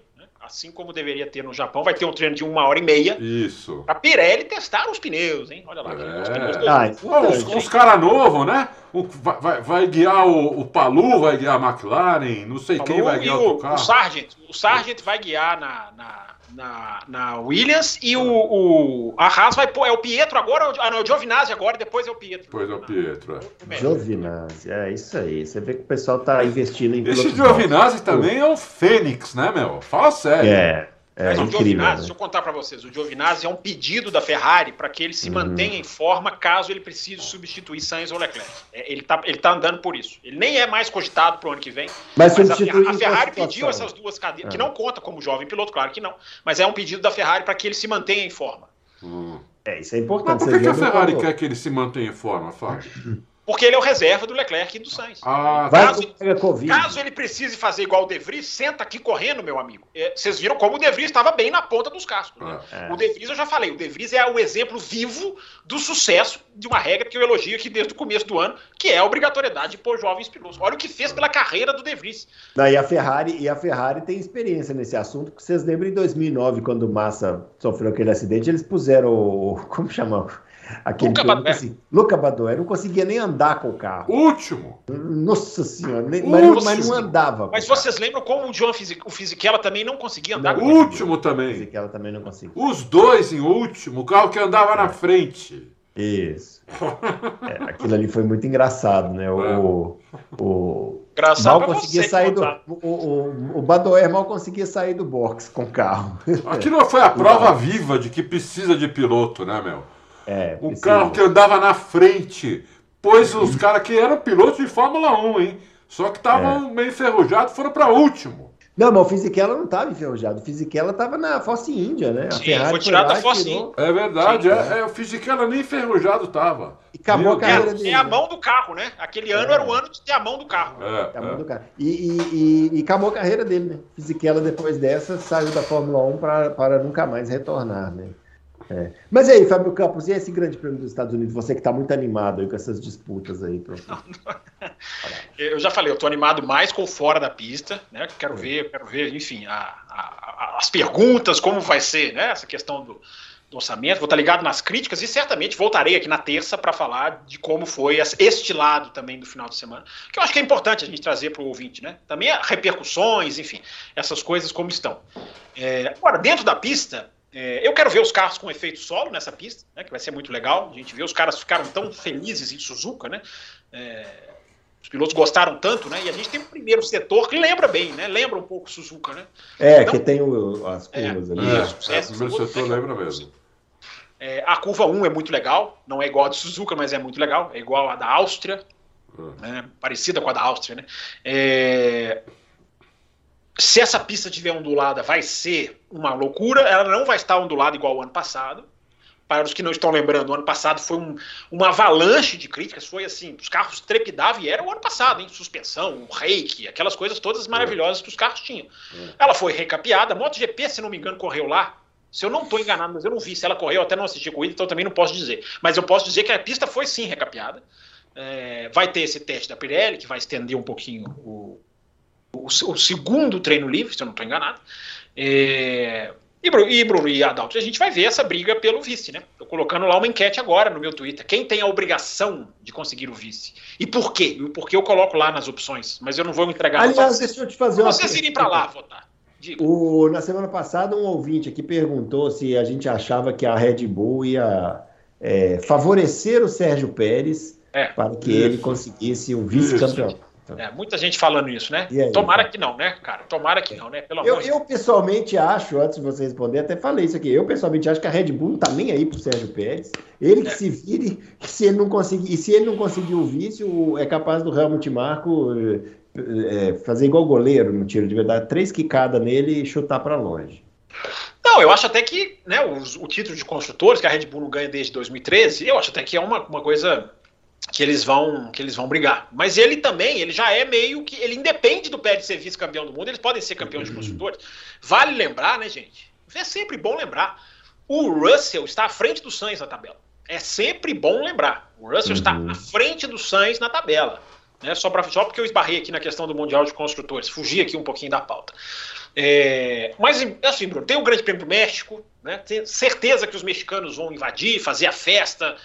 assim como deveria ter no Japão, vai ter um treino de uma hora e meia. Isso. Pra Pirelli testar os pneus, hein? Olha lá. É. Os, pneus ah, os, os caras novos, né? O, vai, vai, guiar o, o, Palu, vai guiar a McLaren, não sei Palu quem vai guiar o, o carro. O Sargent, o Sargent vai guiar na, na na, na Williams e o, o a Haas vai pôr, é o Pietro agora, ah não, é o Giovinazzi agora, depois é o Pietro. Depois é o Pietro, é. Giovinazzi, é isso aí, você vê que o pessoal tá investindo em Esse Giovinazzi também é o Fênix, né, meu? Fala sério. É, É, Mas o incrível, Giovinazzi, né? deixa eu contar para vocês, o Giovinazzi é um pedido da Ferrari para que ele se uhum. mantenha em forma caso ele precise substituir Sainz ou Leclerc. É, ele está ele tá andando por isso. Ele nem é mais cogitado para o ano que vem. Mas, mas a, a, Ferrari pediu essas duas cadeiras, é. que não conta como jovem piloto, claro que não, mas é um pedido da Ferrari para que ele se mantenha em forma. Hum. É, isso é importante. Mas por que, que a Ferrari quer que ele se mantenha em forma, Fábio? Porque ele é o reserva do Leclerc e do Sainz. Ah, caso, caso ele precise fazer igual o De Vries, senta aqui correndo, meu amigo. É, vocês viram como o De Vries estava bem na ponta dos cascos. Né? É. O De Vries, eu já falei, o De Vries é o exemplo vivo do sucesso de uma regra que eu elogio aqui desde o começo do ano, que é a obrigatoriedade de pôr jovens pilotos. Olha o que fez pela carreira do De Vries. Não, e, a Ferrari, e a Ferrari tem experiência nesse assunto, porque vocês lembram em 2009, quando o Massa sofreu aquele acidente, eles puseram o... como chamava? Aquele Luca Badoer. Luca Badoer não conseguia nem andar com o carro. Último. Nossa senhora, nem, mas, mas, não andava. Mas vocês lembram como o John Fisic, o Fisichella também não conseguia andar não, com o último também. O Fisichella também não conseguia. Os dois em último, o carro que andava é. na frente. Isso. é, aquilo ali foi muito engraçado, né? O, é. o, Engraçado mal conseguia sair do. O, o, o Badoer mal conseguia sair do box com o carro. Aquilo foi a prova viva de que precisa de piloto, né, meu? É, um carro que andava na frente. Pois os caras que eram pilotos de Fórmula 1, hein? Só que estavam é. meio enferrujados, foram para último. Não, mas o Fisichella não estava enferrujado. O Fisichella estava na Force India, né? A Sim, Ferrari foi tirado da Force India. É verdade, é, é, o Fisichella nem enferrujado estava. E acabou Meu a carreira é, dele. É a mão do carro, né? Aquele ano é. era o ano de ter a mão do carro. É, a mão do carro. E, e, e, e, acabou a carreira dele, né? Fisichella, depois dessa, saiu da Fórmula 1 para nunca mais retornar, né? É. Mas e aí, Fábio Campos, e esse grande prêmio dos Estados Unidos? Você que está muito animado com essas disputas aí. Pra... eu já falei, eu estou animado mais com fora da pista, né? Quero é. ver, quero ver, enfim, a, a, as perguntas, como vai ser, né? Essa questão do, do orçamento, vou estar ligado nas críticas e certamente voltarei aqui na terça para falar de como foi este lado também do final de semana, que eu acho que é importante a gente trazer para o ouvinte, né? Também repercussões, enfim, essas coisas como estão. É, agora, dentro da pista, é, eu quero ver os carros com efeito solo nessa pista, né, que vai ser muito legal. A gente vê os caras ficaram tão felizes em Suzuka, né? É, os pilotos gostaram tanto, né? E a gente tem um primeiro setor que lembra bem, né? Lembra um pouco Suzuka, né? É, então, que tem o, as curvas é, ali. Isso, é, é, o primeiro setor lembra mesmo. É, a curva 1 é muito legal, não é igual a de Suzuka, mas é muito legal. É igual a da Áustria, hum. né? parecida com a da Áustria, né? É, se essa pista tiver ondulada, vai ser uma loucura. Ela não vai estar ondulada igual o ano passado. Para os que não estão lembrando, o ano passado foi um, uma avalanche de críticas. Foi assim, os carros trepidavam e era o ano passado, hein? Suspensão, reiki, aquelas coisas todas maravilhosas que os carros tinham. Ela foi recapeada. A MotoGP, se não me engano, correu lá. Se eu não estou enganado, mas eu não vi. Se ela correu, eu até não assisti a corrida, então também não posso dizer. Mas eu posso dizer que a pista foi sim recapeada. É, vai ter esse teste da Pirelli, que vai estender um pouquinho o, o, o segundo treino livre, se eu não estou enganado. É, e, e Bruno e Adalto, a gente vai ver essa briga pelo vice, né? Estou colocando lá uma enquete agora no meu Twitter. Quem tem a obrigação de conseguir o vice? E por quê? E o porquê eu coloco lá nas opções, mas eu não vou entregar. Aliás, deixa eu te fazer uma Vocês irem para lá votar. O, na semana passada, um ouvinte aqui perguntou se a gente achava que a Red Bull ia é, favorecer o Sérgio Pérez é. para que ele conseguisse o vice-campeonato. É, muita gente falando isso, né? Aí, Tomara que não, né, cara? Tomara que não, né? Pelo eu, eu pessoalmente acho, antes de você responder, até falei isso aqui. Eu pessoalmente acho que a Red Bull não tá nem aí pro Sérgio Pérez. Ele que é. se vire, se ele não conseguir, e se ele não conseguir o vício, é capaz do Helmut Marco é, fazer igual goleiro no tiro de verdade, três quicadas nele e chutar para longe. Não, eu acho até que né, o, o título de construtores que a Red Bull não ganha desde 2013, eu acho até que é uma, uma coisa que eles vão que eles vão brigar. Mas ele também, ele já é meio que ele independe do Pérez ser vice-campeão do mundo, eles podem ser campeões de construtores. Vale lembrar, né, gente? É sempre bom lembrar. O Russell está à frente do Sainz na tabela. É sempre bom lembrar. O Russell uhum. está à frente do Sainz na tabela. Né? Só, pra, só porque eu esbarrei aqui na questão do Mundial de Construtores, fugi aqui um pouquinho da pauta. É, mas, assim, Bruno, tem o Grande Prêmio do México, né? Tenho certeza que os mexicanos vão invadir, fazer a festa,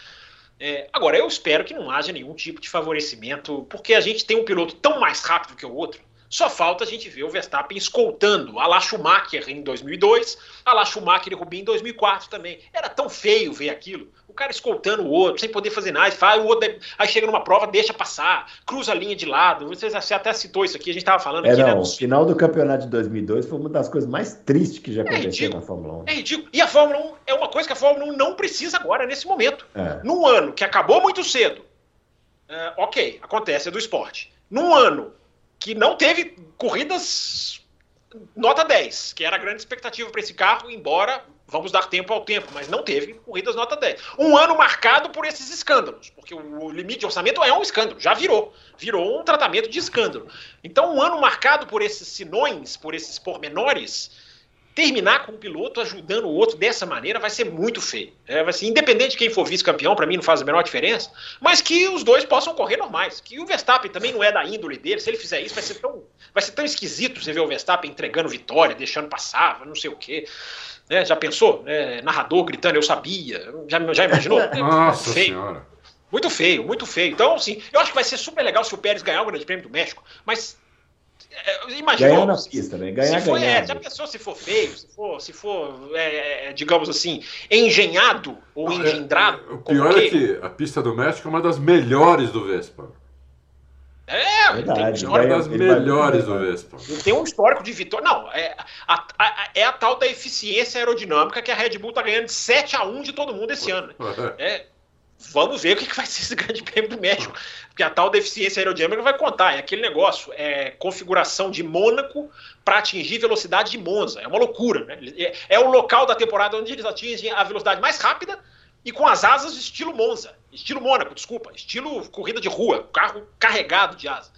é, agora, eu espero que não haja nenhum tipo de favorecimento, porque a gente tem um piloto tão mais rápido que o outro. Só falta a gente ver o Verstappen escoltando a La Schumacher em 2002, a La Schumacher e Rubinho em 2004 também. Era tão feio ver aquilo. O cara escoltando o outro, sem poder fazer nada, faz, o outro, aí chega numa prova, deixa passar, cruza a linha de lado. Você, até citou isso aqui, a gente estava falando é, aqui, não, né? O final do campeonato de 2002 foi uma das coisas mais tristes que já é aconteceu ridículo, na Fórmula 1. É ridículo. E a Fórmula 1 é uma coisa que a Fórmula 1 não precisa agora, nesse momento. É. Num ano que acabou muito cedo, uh, ok, acontece, é do esporte. Num ano que não teve corridas nota 10, que era a grande expectativa para esse carro, embora vamos dar tempo ao tempo, mas não teve corridas nota 10. Um ano marcado por esses escândalos, porque o limite de orçamento é um escândalo, já virou. Virou um tratamento de escândalo. Então, um ano marcado por esses sinões, por esses pormenores, terminar com um piloto ajudando o outro dessa maneira vai ser muito feio. É, vai ser, independente de quem for vice-campeão, para mim não faz a menor diferença, mas que os dois possam correr normais. Que o Verstappen também não é da índole dele. Se ele fizer isso, vai ser tão, vai ser tão esquisito você ver o Verstappen entregando vitória, deixando passar, não sei o quê. É, já pensou? É, narrador gritando, eu sabia. Já, já imaginou? Nossa feio. Senhora. Muito feio, muito feio. Então, assim, eu acho que vai ser super legal se o Pérez ganhar o Grande Prêmio do México, mas é, Imagina. Ganhar na pista, né? Ganhar, se for, ganhar. É, já pensou se for feio, se for, se for é, é digamos assim, engenhado ou é, engendrado? o pior é que a pista do México é uma das melhores do Vespa. É, Verdade, tem uma das melhores do Vespa. Tem um histórico de vitória. Não, é a, a, é a tal da eficiência aerodinâmica que a Red Bull tá ganhando de 7 a 1 de todo mundo esse ano. Né? É, vamos ver o que, vai ser esse grande prêmio do México. Porque a tal deficiência aerodinâmica vai contar. É aquele negócio, é configuração de Mônaco para atingir velocidade de Monza. É uma loucura, né? É, é, o local da temporada onde eles atingem a velocidade mais rápida e com as asas estilo Monza. Estilo Mônaco, desculpa. Estilo corrida de rua, carro carregado de asa.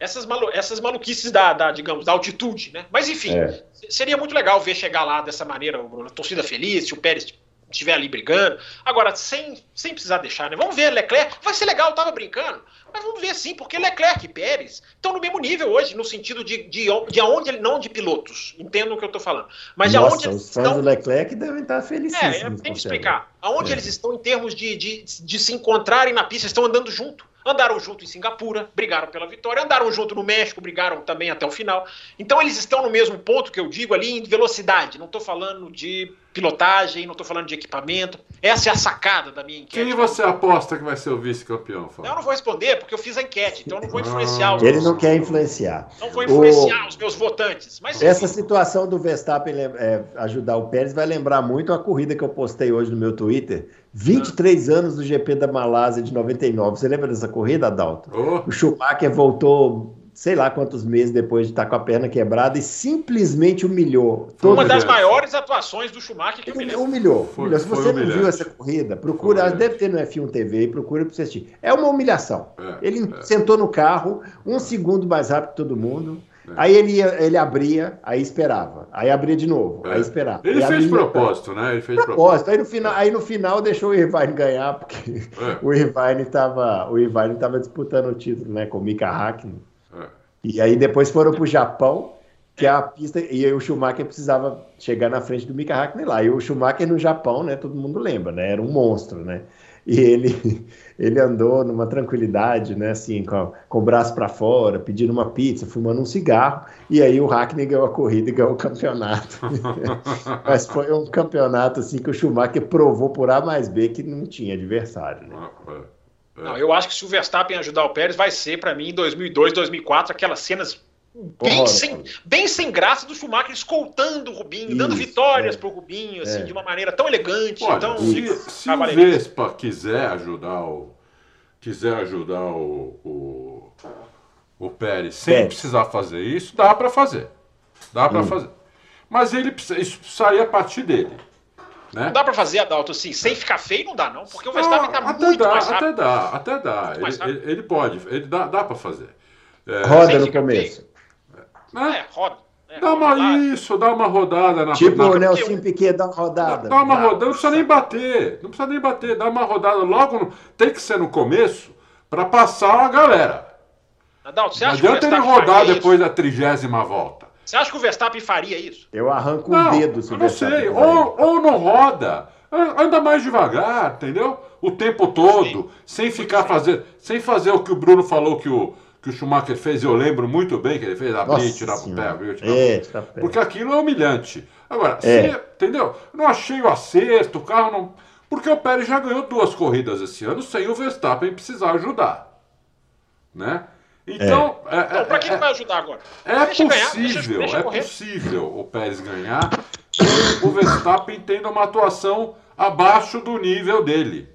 Essas, malu essas maluquices da, da, digamos, da altitude, né? Mas enfim, é. seria muito legal ver chegar lá dessa maneira, a torcida feliz, se o Pérez estiver ali brigando. Agora, sem, sem precisar deixar, né? Vamos ver, Leclerc. Vai ser legal, eu tava brincando. Mas vamos ver sim, porque Leclerc e Pérez estão no mesmo nível hoje, no sentido de, de, de aonde ele não de pilotos. Entendam o que eu estou falando. Mas Nossa, de aonde os fãs estão... do Leclerc devem estar felizes. É, tem que explicar. Aonde é. eles estão em termos de, de, de se encontrarem na pista, estão andando junto. Andaram junto em Singapura, brigaram pela vitória, andaram junto no México, brigaram também até o final. Então eles estão no mesmo ponto que eu digo ali em velocidade. Não estou falando de pilotagem, não estou falando de equipamento. Essa é a sacada da minha enquete. Quem você aposta que vai ser o vice-campeão? Eu não vou responder, porque eu fiz a enquete, então eu não vou influenciar os Ele meus... não quer influenciar. Não vou influenciar o... os meus votantes. Mas, Essa enfim. situação do Verstappen é, ajudar o Pérez vai lembrar muito a corrida que eu postei hoje no meu Twitter 23 anos do GP da Malásia de 99. Você lembra dessa corrida, Adalto? Oh. O Schumacher voltou sei lá quantos meses depois de estar com a perna quebrada e simplesmente humilhou. Uma das maiores atuações do Schumacher que lembro. Humilhou. Foi, humilhou. Se você não viu essa corrida, procura, foi. deve ter no F1 TV, procura para você assistir. É uma humilhação. É, ele é. sentou no carro, um segundo mais rápido que todo mundo. Aí ele, ia, ele abria, aí esperava. Aí abria de novo, é. aí esperava. Ele aí fez abria, propósito, né? Ele fez propósito. propósito. Aí, no final, aí no final deixou o Irvine ganhar, porque é. o Irvine estava o Irvine tava disputando o título né, com o Mika Hakkinen. É. E aí depois foram para o Japão, que é a pista, e aí o Schumacher precisava chegar na frente do Mika Hakkinen lá. E o Schumacher no Japão, né? Todo mundo lembra, né? Era um monstro, né? E ele, ele andou numa tranquilidade, né, assim, com, com o braço para fora, pedindo uma pizza, fumando um cigarro, e aí o Hackney ganhou a corrida e ganhou o campeonato. Mas foi um campeonato assim que o Schumacher provou por A mais B que não tinha adversário. Né? Não, eu acho que se o Verstappen ajudar o Pérez, vai ser para mim em 2002, 2004, aquelas cenas bem sem, bem sem graça do Schumacher escoltando o Rubinho, Isso, dando vitórias é. pro Rubinho, assim, é. de uma maneira tão elegante. Olha, tão se, se o Vespa quiser ajudar o. Quiser ajudar o, o, o Pérez sem Pérez. precisar fazer isso, dá para fazer. Dá para hum. fazer. Mas ele isso precisaria partir dele. Né? Não dá para fazer, Adalto, assim, sem ficar feio, não dá, não, porque o Verstappen tá muito dá, mais rápido. Até dá, até dá. Ele, ele, ele, pode, ele dá, dá para fazer. É, Roda no começo. Feio. Né? É, roda. É, dá uma rodada. isso, dá uma rodada na Tipo o Nelson Piquet dá uma rodada. Dá, uma rodada, não precisa nem bater. Não precisa nem bater, dá uma rodada logo. No... Tem que ser no começo para passar a galera. Adalto, você acha não adianta ele rodar depois isso? da trigésima volta. Você acha que o Verstappen faria isso? Eu arranco não, um dedo se o Verstappen. Não sei, ou, ou não roda. Anda mais devagar, entendeu? O tempo todo, sem ficar fazer, sem fazer o que o Bruno falou que o que o Schumacher fez, eu lembro muito bem que ele fez abrir e tirar pro pé, abrir e tirar É, pro pé. Porque aquilo é humilhante. Agora, É. se- entendeu? Eu não achei o acerto, o carro não. Porque o Pérez já ganhou duas corridas esse ano sem o Verstappen precisar ajudar. Né? Então, é, é, Então, pra que é- ele vai ajudar agora? é Deixa ganhar, deixa- possível, deixa é possível o Pérez ganhar o Verstappen tendo uma atuação abaixo do nível dele.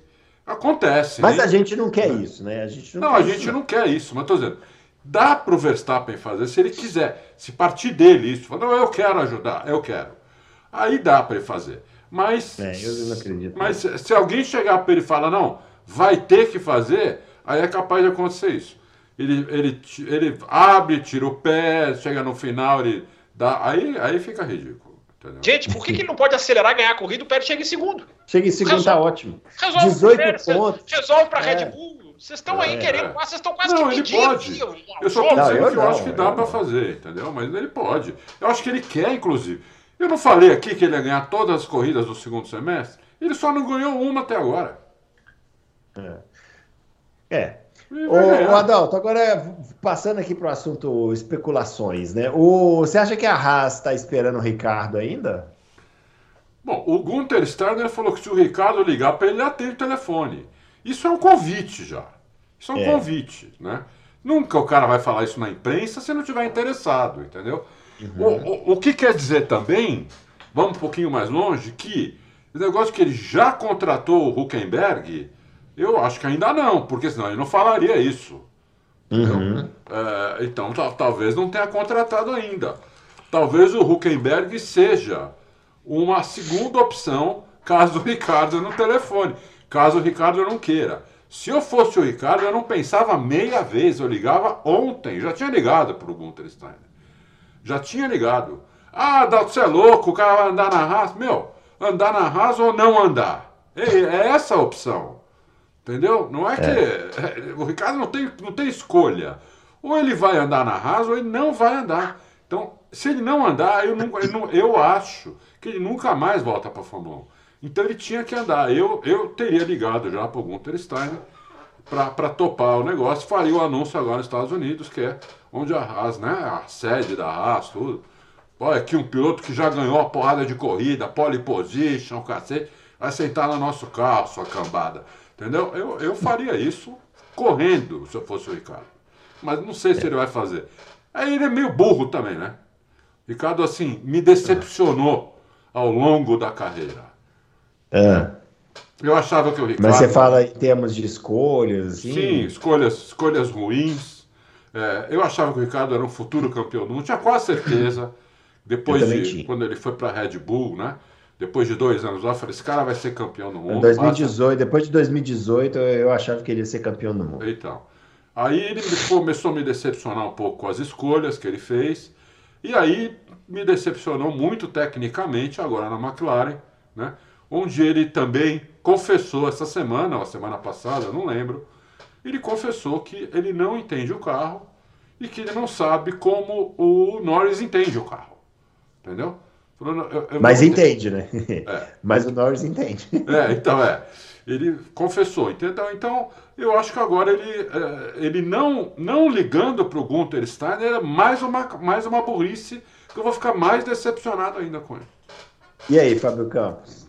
Acontece. Mas né? a gente não quer isso, né? A gente não, Não, a isso, gente não quer isso, mas tô dizendo, dá pro Verstappen fazer se ele quiser. Se partir dele isso, falar, não, eu quero ajudar, eu quero. Aí dá para ele fazer. Mas, É, eu não acredito. mas se- se alguém chegar para ele e falar, não, vai ter que fazer, aí é capaz de acontecer isso. Ele, ele, ele abre, tira o pé, chega no final, ele dá. Aí, aí fica ridículo. Entendeu? Gente, por que, que ele não pode acelerar e ganhar a corrida? O Pérez chega em segundo. Chega em segundo, tá Resolve. ótimo. Resolve 18 pro Pérez, pontos. Resolve pra É. Red Bull. Vocês estão aí É. querendo, vocês estão quase Não, que ele pedindo. pode. Eu só tô Não, dizendo eu que eu não, acho que dá não. fazer, entendeu? Mas ele pode. Eu acho que ele quer, inclusive. Eu não falei aqui que ele ia ganhar todas as corridas do segundo semestre? Ele só não ganhou uma até agora. É. Ele Ô, vai ganhar. ô, Adalto, agora passando aqui para o assunto especulações, né? O, você acha que a Haas está esperando o Ricardo ainda? Bom, o Gunther Steiner falou que se o Ricardo ligar para ele, ele atende o telefone. Isso é um convite já. Isso é um É. convite, né? Nunca o cara vai falar isso na imprensa se não tiver interessado, entendeu? O, o, o que quer dizer também, vamos um pouquinho mais longe, que o negócio que ele já contratou o Huckenberg, eu acho que ainda não, porque senão ele não falaria isso. entendeu? É, então ta- talvez não tenha contratado ainda. Talvez o Huckenberg seja uma segunda opção caso o Ricardo no telefone, caso o Ricardo não queira. Se eu fosse o Ricardo, eu não pensava meia vez, eu ligava ontem, já tinha ligado para o Gunter Steiner. Já tinha ligado. Ah, Dalton, você é louco, o cara vai andar na Haas. Meu, andar na Haas ou não andar? É, é essa a opção. Entendeu? Não é que. é, o Ricardo não tem, não tem escolha. Ou ele vai andar na Haas ou ele não vai andar. Então, se ele não andar, eu, não, eu, eu acho que ele nunca mais volta para a Fórmula 1. Então ele tinha que andar. Eu, eu teria ligado já para o Gunter Steiner para topar o negócio. Faria o anúncio agora nos Estados Unidos, que é onde a Haas, né? A sede da Haas, tudo. Olha, aqui um piloto que já ganhou a porrada de corrida, pole position, cacete, vai sentar no nosso carro, sua cambada. Entendeu? Eu, eu faria isso correndo, se eu fosse o Ricardo. Mas não sei se ele vai fazer. Aí ele é meio burro também, né? Ricardo, assim, me decepcionou ao longo da carreira. É. Eu achava que o Ricardo. Mas você fala em termos de escolhas, assim? Sim, escolhas, escolhas ruins. É, eu achava que o Ricardo era um futuro campeão do mundo, tinha quase certeza. Depois de. tinha. Quando ele foi para Red Bull, né? Depois de dois anos lá, eu falei: esse cara vai ser campeão do mundo. 2018, depois de 2018, eu achava que ele ia ser campeão do mundo. Então. Aí ele me- começou a me decepcionar um pouco com as escolhas que ele fez. E aí me decepcionou muito tecnicamente agora na McLaren, né? Onde ele também confessou essa semana, ou a semana passada, eu não lembro. Ele confessou que ele não entende o carro e que ele não sabe como o Norris entende o carro. Entendeu? Falou, "Não, eu- eu Mas entende, né? É. Mas o Norris entende. é, então é. Ele confessou, entendeu? Então, eu acho que agora ele, é, ele não, não ligando para o Gunther Steiner é mais uma, mais uma burrice que eu vou ficar mais decepcionado ainda com ele. E aí, Fábio Campos?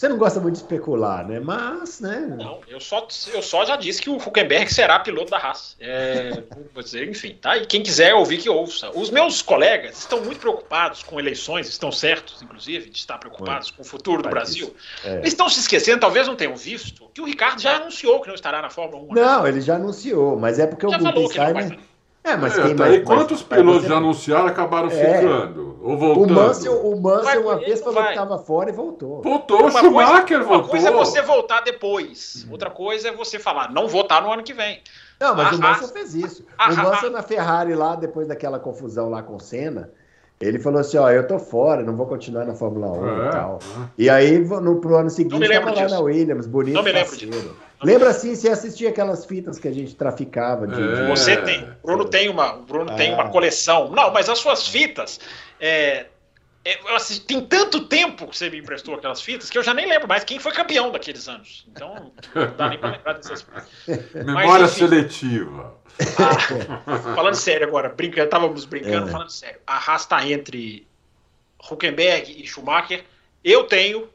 Você não gosta muito de especular, né? Mas, né? Não, eu só, eu só já disse que o Huckenberg será piloto da Haas. É, vou dizer, enfim, tá? E quem quiser ouvir, que ouça. Os meus colegas estão muito preocupados com eleições, estão certos, inclusive, de estar preocupados com o futuro do Parece Brasil. É. Eles estão se esquecendo, talvez não tenham visto, que o Ricardo já anunciou que não estará na Fórmula 1. Não, ele já anunciou, mas é porque já o Gunther falou que não vai. Steiner... É, mas É, quem tá mais... aí, quantos pilotos mas já anunciaram acabaram É. ficando? Ou O? Mansell, o Mansell uma vez falou vai. que estava fora e voltou. Voltou, o Uma Schumacher coisa, uma voltou. coisa é você voltar depois. Outra coisa é você falar, não votar no ano que vem. Não, mas A o Mansell Haas- fez isso. a o Haas- Mansell na Ferrari lá, depois daquela confusão lá com o Senna, ele falou assim, ó, eu tô fora, não vou continuar na Fórmula 1 É, e tal. é. E aí, no, pro ano seguinte, tava lá na Williams, bonito, Não me lembro parceiro. disso. Lembra assim, você assistia aquelas fitas que a gente traficava de... É. de- Você tem. O Bruno tem uma, o Bruno tem Ah. uma coleção. Não, mas as suas fitas. é, é, assisti, tem tanto tempo que você me emprestou aquelas fitas que eu já nem lembro mais quem foi campeão daqueles anos. Então, não dá nem pra lembrar dessas Memória Mas, seletiva. Ah, falando sério agora, brincando, estávamos brincando, é. falando sério. A Haas está entre Huckenberg e Schumacher. Eu tenho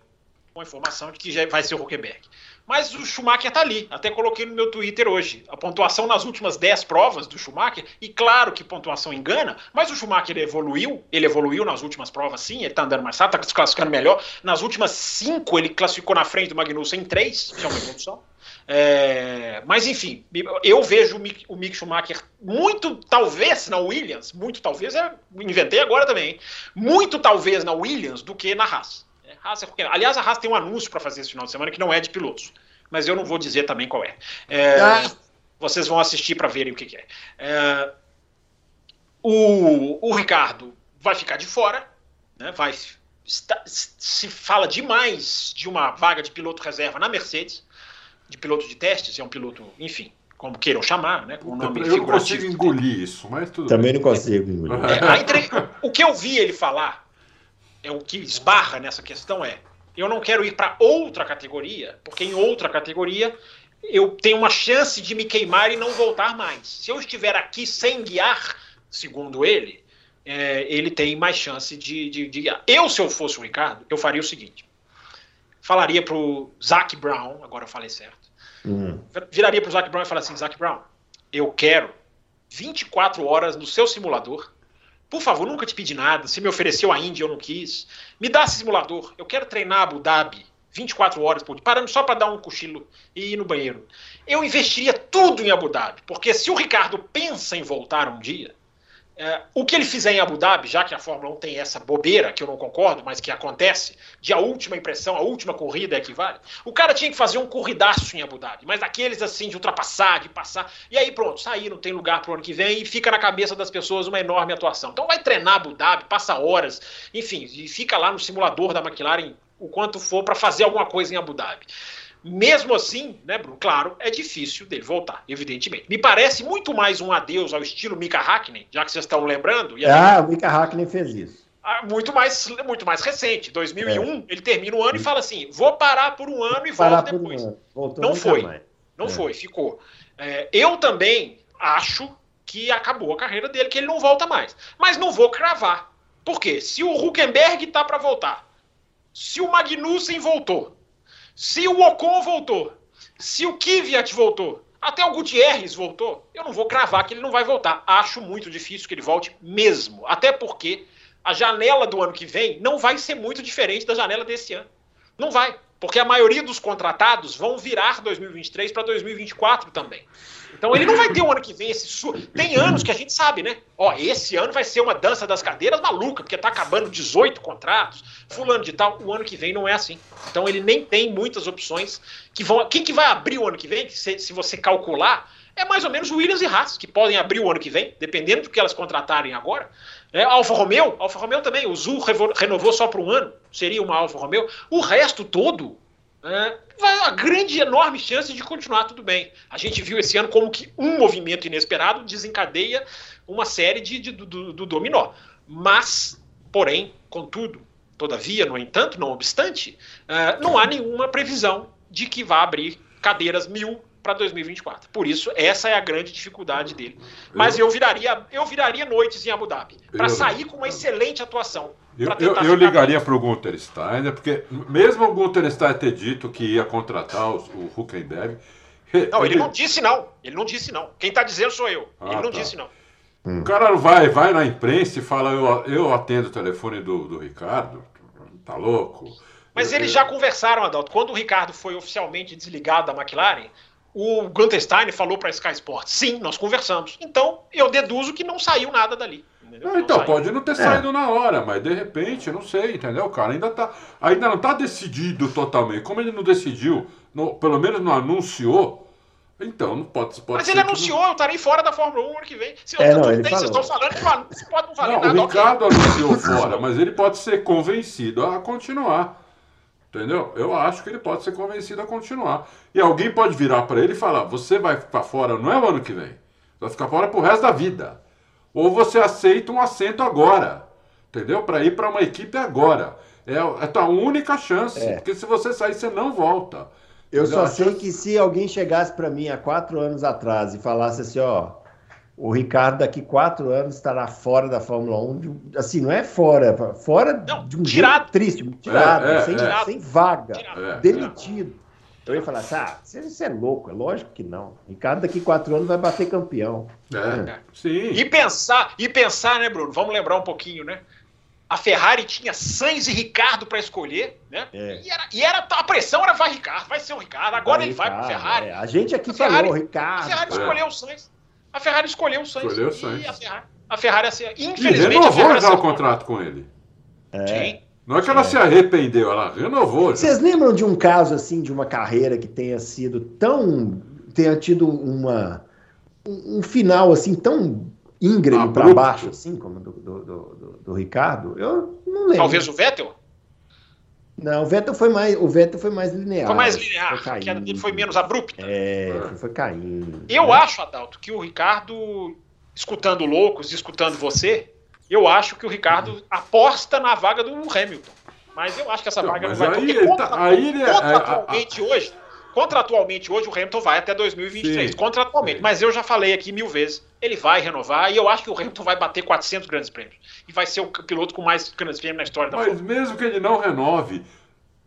uma informação de que já vai ser o Huckenberg. Mas o Schumacher está ali. Até coloquei no meu Twitter hoje. A pontuação nas últimas 10 provas do Schumacher, e claro que pontuação engana, mas o Schumacher evoluiu. Ele evoluiu nas últimas provas, sim. Ele está andando mais rápido, está se classificando melhor. Nas últimas 5, ele classificou na frente do Magnussen em 3. Isso é uma evolução. É, mas enfim, eu vejo o Mick, o Mick, Schumacher muito talvez na Williams, muito talvez, é, inventei agora também, hein? muito talvez na Williams do que na Haas. Haas é Aliás, a Haas tem um anúncio para fazer esse final de semana que não é de pilotos, mas eu não vou dizer também qual é. é ah. Vocês vão assistir para verem o que, que é. é. o, o Ricardo vai ficar de fora, né, vai, está, se fala demais de uma vaga de piloto reserva na Mercedes, de piloto de testes, é um piloto, enfim, como queiram chamar, né? Com o nome eu não consigo engolir isso, mas tudo Também bem. não consigo engolir. É, entre... O que eu vi ele falar é o que esbarra nessa questão é: eu não quero ir para outra categoria, porque em outra categoria eu tenho uma chance de me queimar e não voltar mais. Se eu estiver aqui sem guiar, segundo ele, é, ele tem mais chance de, de, de, guiar. Eu, se eu fosse o Ricardo, eu faria o seguinte: falaria para o Zac Brown, agora eu falei certo, uhum. viraria para o Zac Brown e falaria assim: Zac Brown, eu quero 24 horas no seu simulador por favor, nunca te pedi nada. Você me ofereceu a Índia, eu não quis. Me dá esse simulador. Eu quero treinar Abu Dhabi 24 horas por dia, parando só para dar um cochilo e ir no banheiro. Eu investiria tudo em Abu Dhabi, porque se o Ricardo pensa em voltar um dia, é, o que ele fizer em Abu Dhabi, já que a Fórmula 1 tem essa bobeira, que eu não concordo, mas que acontece, de a última impressão, a última corrida é que vale, o cara tinha que fazer um corridaço em Abu Dhabi, mas daqueles assim, de ultrapassar, de passar, e aí pronto, sair, não tem lugar pro ano que vem, e fica na cabeça das pessoas uma enorme atuação. Então vai treinar Abu Dhabi, passa horas, enfim, e fica lá no simulador da McLaren o quanto for para fazer alguma coisa em Abu Dhabi. Mesmo assim, né, Bruno? Claro, é difícil dele voltar, evidentemente. Me parece muito mais um adeus ao estilo Mika Hakkinen, já que vocês estão lembrando. ah, o Mika Hakkinen fez isso. Ah, muito mais, muito mais recente. 2001, é. ele termina o ano e fala assim: vou parar por um ano e volto depois. Um não foi. Mais. Não é. foi, ficou. É, eu também acho que acabou a carreira dele, que ele não volta mais. Mas não vou cravar. Por quê? Se o Huckenberg tá para voltar, se o Magnussen voltou, se o Ocon voltou, se o Kvyat voltou, até o Gutierrez voltou, eu não vou cravar que ele não vai voltar. Acho muito difícil que ele volte mesmo. Até porque a janela do ano que vem não vai ser muito diferente da janela desse ano. Não vai. Porque a maioria dos contratados vão virar 2023 para 2024 também. Então ele não vai ter o um ano que vem esse su... Tem anos que a gente sabe, né? Ó, esse ano vai ser uma dança das cadeiras maluca, porque tá acabando 18 contratos, fulano de tal. O ano que vem não é assim. Então ele nem tem muitas opções que vão. Quem que vai abrir o ano que vem? Se, se você calcular, é mais ou menos Williams e Haas, que podem abrir o ano que vem, dependendo do que elas contratarem agora. É, Alfa Romeo, Alfa Romeo também, o Zul renovou só para um ano, seria uma Alfa Romeo. O resto todo é, vai uma grande, enorme chance de continuar tudo bem. A gente viu esse ano como que um movimento inesperado desencadeia uma série de, de do, do, dominó. Mas, porém, contudo, todavia, no entanto, não obstante, uh, não há nenhuma previsão de que vá abrir cadeiras mil para 2024. Por isso, essa é a grande dificuldade dele. Mas eu, eu viraria, eu viraria noites em Abu Dhabi para sair com uma excelente atuação. Eu, eu, eu ligaria para o Gunter Steiner, porque mesmo o Gunter Steiner ter dito que ia contratar o, o Huckenberg. Não, ele... ele... não disse não. Ele não disse não. Quem está dizendo sou eu. Ah, ele não tá. disse não. O cara vai, vai na imprensa e fala: Eu, eu atendo o telefone do, do Ricardo. Tá louco? Mas eles já conversaram, Adalto. Quando o Ricardo foi oficialmente desligado da McLaren, o Gunter Steiner falou para a Sky Sports: Sim, nós conversamos. Então eu deduzo que não saiu nada dali. Não, então, não pode não ter é. saído na hora, mas de repente, não sei, entendeu? O cara ainda, tá, ainda não está decidido totalmente. Como ele não decidiu, no, pelo menos não anunciou, então não pode, pode Mas ele anunciou, eu estarei fora da Fórmula 1 ano que vem. Se é, eu, não, tem, vocês estão falando que você pode não valer não, nada. O Ricardo okay. anunciou fora, mas ele pode ser convencido a continuar. Entendeu? Eu acho que ele pode ser convencido a continuar. E alguém pode virar para ele e falar: você vai ficar fora, não é o ano que vem. Vai ficar fora pro resto da vida. Ou você aceita um assento agora. entendeu? Para ir para uma equipe agora. É a tua única chance, É. porque se você sair, você não volta. Eu Entendeu? só sei que se alguém chegasse para mim há quatro anos atrás e falasse assim, ó, o Ricardo daqui quatro anos estará fora da Fórmula 1, de- assim, não é fora, fora Não, de um tirado. jeito triste, tirado, É, é, sem, é. sem vaga, Tirado. É, demitido. Eu ia falar assim, ah, você, você é louco, é lógico que não. Ricardo daqui quatro anos vai bater campeão. É, sim. E pensar, e pensar, né, Bruno? Vamos lembrar um pouquinho, né? A Ferrari tinha Sainz e Ricardo para escolher, né? É. E, era, e era- a pressão era vai Ricardo, vai ser o Ricardo. Agora ele vai para Ricardo, Ferrari. é. A gente aqui A Ferrari- falou, A Ricardo. Ferrari É. escolheu o Sainz. A Ferrari escolheu o Sainz. Escolheu o E Sainz. a Ferrari, a Ferrari E infelizmente, a renovou Ferrari já o contrato com ele. Sim. Não é que ela se arrependeu, ela renovou. já. Vocês lembram de um caso assim, de uma carreira que tenha sido tão. tenha tido uma. um, um final assim tão íngreme para baixo, assim, como do, do, do, do- do Ricardo? Eu não lembro. Talvez o Vettel Não, o Vettel foi mais, o Vettel foi mais linear. foi mais linear, Foi a queda dele foi menos abrupta. É, foi, foi caindo. Eu né? acho, Adalto, que o Ricardo, escutando Loucos escutando você, eu acho que o Ricardo aposta na vaga do Hamilton. Mas eu acho que essa Não, vaga não mas vai aí ele tá- contra- aí é- contratualmente hoje. Contratualmente hoje o Hamilton vai até 2023, Sim, contratualmente, sim. mas eu já falei aqui mil vezes, ele vai renovar e eu acho que o Hamilton vai bater 400 grandes prêmios e vai ser o piloto com mais grandes prêmios na história da Mas Fórmula. mesmo que ele não renove,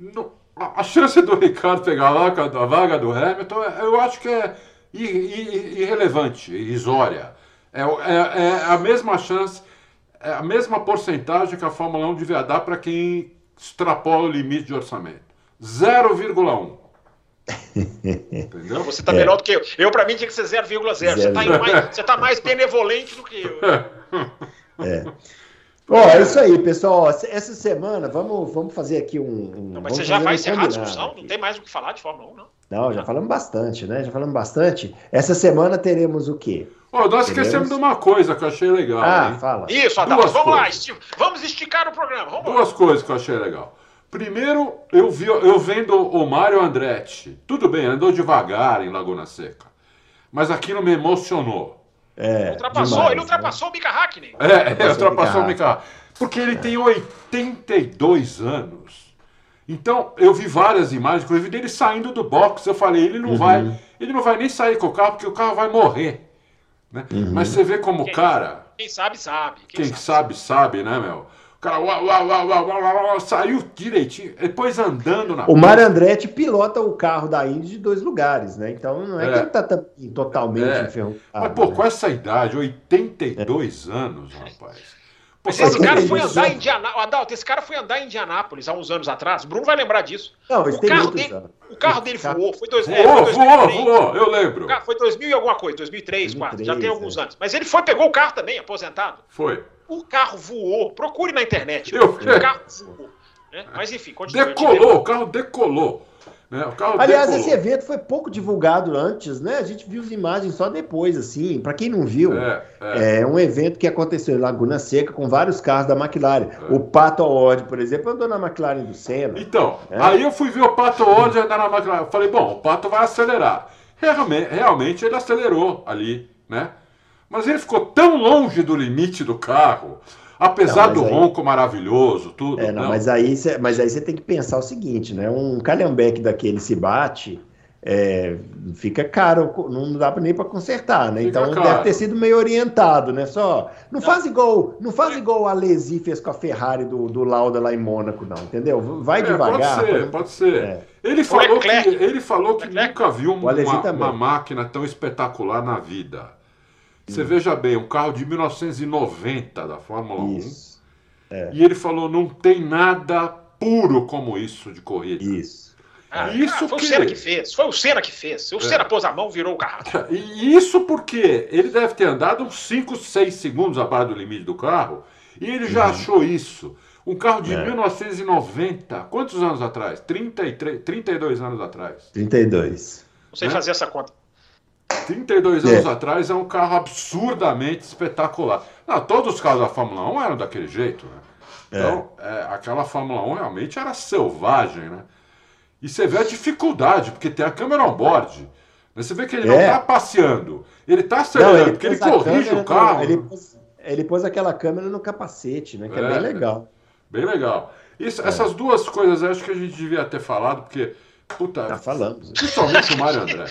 não- a, chance do Ricardo pegar a vaga, a vaga do Hamilton, é- eu acho que é irrelevante, irrisória. É, é- é a mesma chance, é a mesma porcentagem que a Fórmula 1 devia dar para quem extrapola o limite de orçamento. 0,1. Entendeu? Você tá É. melhor do que eu. Eu, pra mim, tinha que ser 0,0. Você, tá Zero. indo mais- você tá mais benevolente do que eu. Ó, é isso aí, pessoal. Essa semana, vamos, vamos fazer aqui um. um- Não, mas vamos você já vai um encerrar a discussão? aqui. Não tem mais o que falar de Fórmula 1, não. Não, já falamos bastante, né? Já falamos bastante. Essa semana teremos o quê? Ó, nós Teremos? esquecemos de uma coisa que eu achei legal. Ah, hein? fala. Isso, Adalto, Duas vamos lá. coisas. esti- Vamos esticar o programa. Vamos lá. Duas coisas que eu achei legal. Primeiro, eu, vi, eu vendo o Mário Andretti. Tudo bem, andou devagar em Laguna Seca. Mas aquilo me emocionou. É, Ultrapassou, demais, ele ultrapassou o Mika Hakkinen. É, é Ultrapassou o o Mika. Mika. Porque ele tem 82 anos. Então, eu vi várias imagens, inclusive dele saindo do box. Eu falei, ele não vai. Ele não vai nem sair com o carro, porque o carro vai morrer. né? Mas você vê como o Quem- cara. Quem sabe, sabe. Quem sabe, sabe, né, meu? O cara uau, uau, uau, uau, uau, uau, uau, saiu direitinho, depois andando na O Mário Andretti pilota o carro da Indy de dois lugares, né? Então não é, É. que ele tá tam- totalmente É. enferrujado. Mas, pô, né? com essa idade, 82 anos, rapaz. Pô, Mas sabe esse que cara é foi andar em Indianápolis. Adalto, esse cara foi andar em Indianápolis há uns anos atrás. O Bruno vai lembrar disso. Não, o tem carro dele- anos. O carro dele voou. Foi, dois, é, Voou, foi voou, 2003. voou, eu lembro. O carro foi 2000 e alguma coisa, 2003, 2004. Já tem 2003, alguns é. anos. Mas ele foi, pegou o carro também, aposentado. Foi. O carro voou. Procure na internet. Eu- O carro voou. né? Mas enfim, continua. Decolou, o carro decolou. Né? O carro Aliás, decolou. esse evento foi pouco divulgado antes, né? A gente viu as imagens só depois, assim. Para quem não viu, É, é. é. um evento que aconteceu em Laguna Seca com vários carros da McLaren. O Pato Award, por exemplo, andou na McLaren do Senna. Então, É. aí eu fui ver o Pato Ward andar na McLaren. Eu falei, bom, o Pato vai acelerar. Realmente, realmente ele acelerou ali, né? Mas ele ficou tão longe do limite do carro, apesar Não, do aí- ronco maravilhoso, tudo. É, não, não. Mas, aí cê, mas aí você tem que pensar o seguinte, né? Um calhambeque daquele se bate, é, fica caro, não dá nem para consertar, né? Fica Então caro. deve ter sido meio orientado, né? Só não faz igual, não faz igual a Alesi fez com a Ferrari do, do Lauda lá em Mônaco, não, entendeu? Vai É, devagar. Pode ser, pra- pode ser. É. Ele falou que, ele falou que nunca viu uma, uma máquina tão espetacular na vida. Você veja bem, um carro de 1990 da Fórmula 1. Isso, E ele falou: não tem nada puro como isso de corrida. isso. Ah, Isso foi que- o Senna que fez. Foi o Senna que fez. O É. Senna pôs a mão, virou o carro. E isso porque ele deve ter andado uns 5, 6 segundos abaixo do limite do carro e ele já achou isso. Um carro de É. 1990, quantos anos atrás? 33, 32 anos atrás. 32. Não sei Né? fazer essa conta. 32 É. anos atrás é um carro absurdamente espetacular. Não, todos os carros da Fórmula 1 eram daquele jeito, né? Então, é, aquela Fórmula 1 realmente era selvagem, né? E você vê a dificuldade, porque tem a câmera on-board. né? Você vê que ele não É. está passeando, ele está acelerando, porque ele pôs a corrige o carro. no- ele pôs- ele pôs aquela câmera no capacete, né? Que é, é bem legal. Bem legal. Isso, é. Essas duas coisas acho que a gente devia ter falado, porque. Puta, tá falando. Principalmente o Mário André.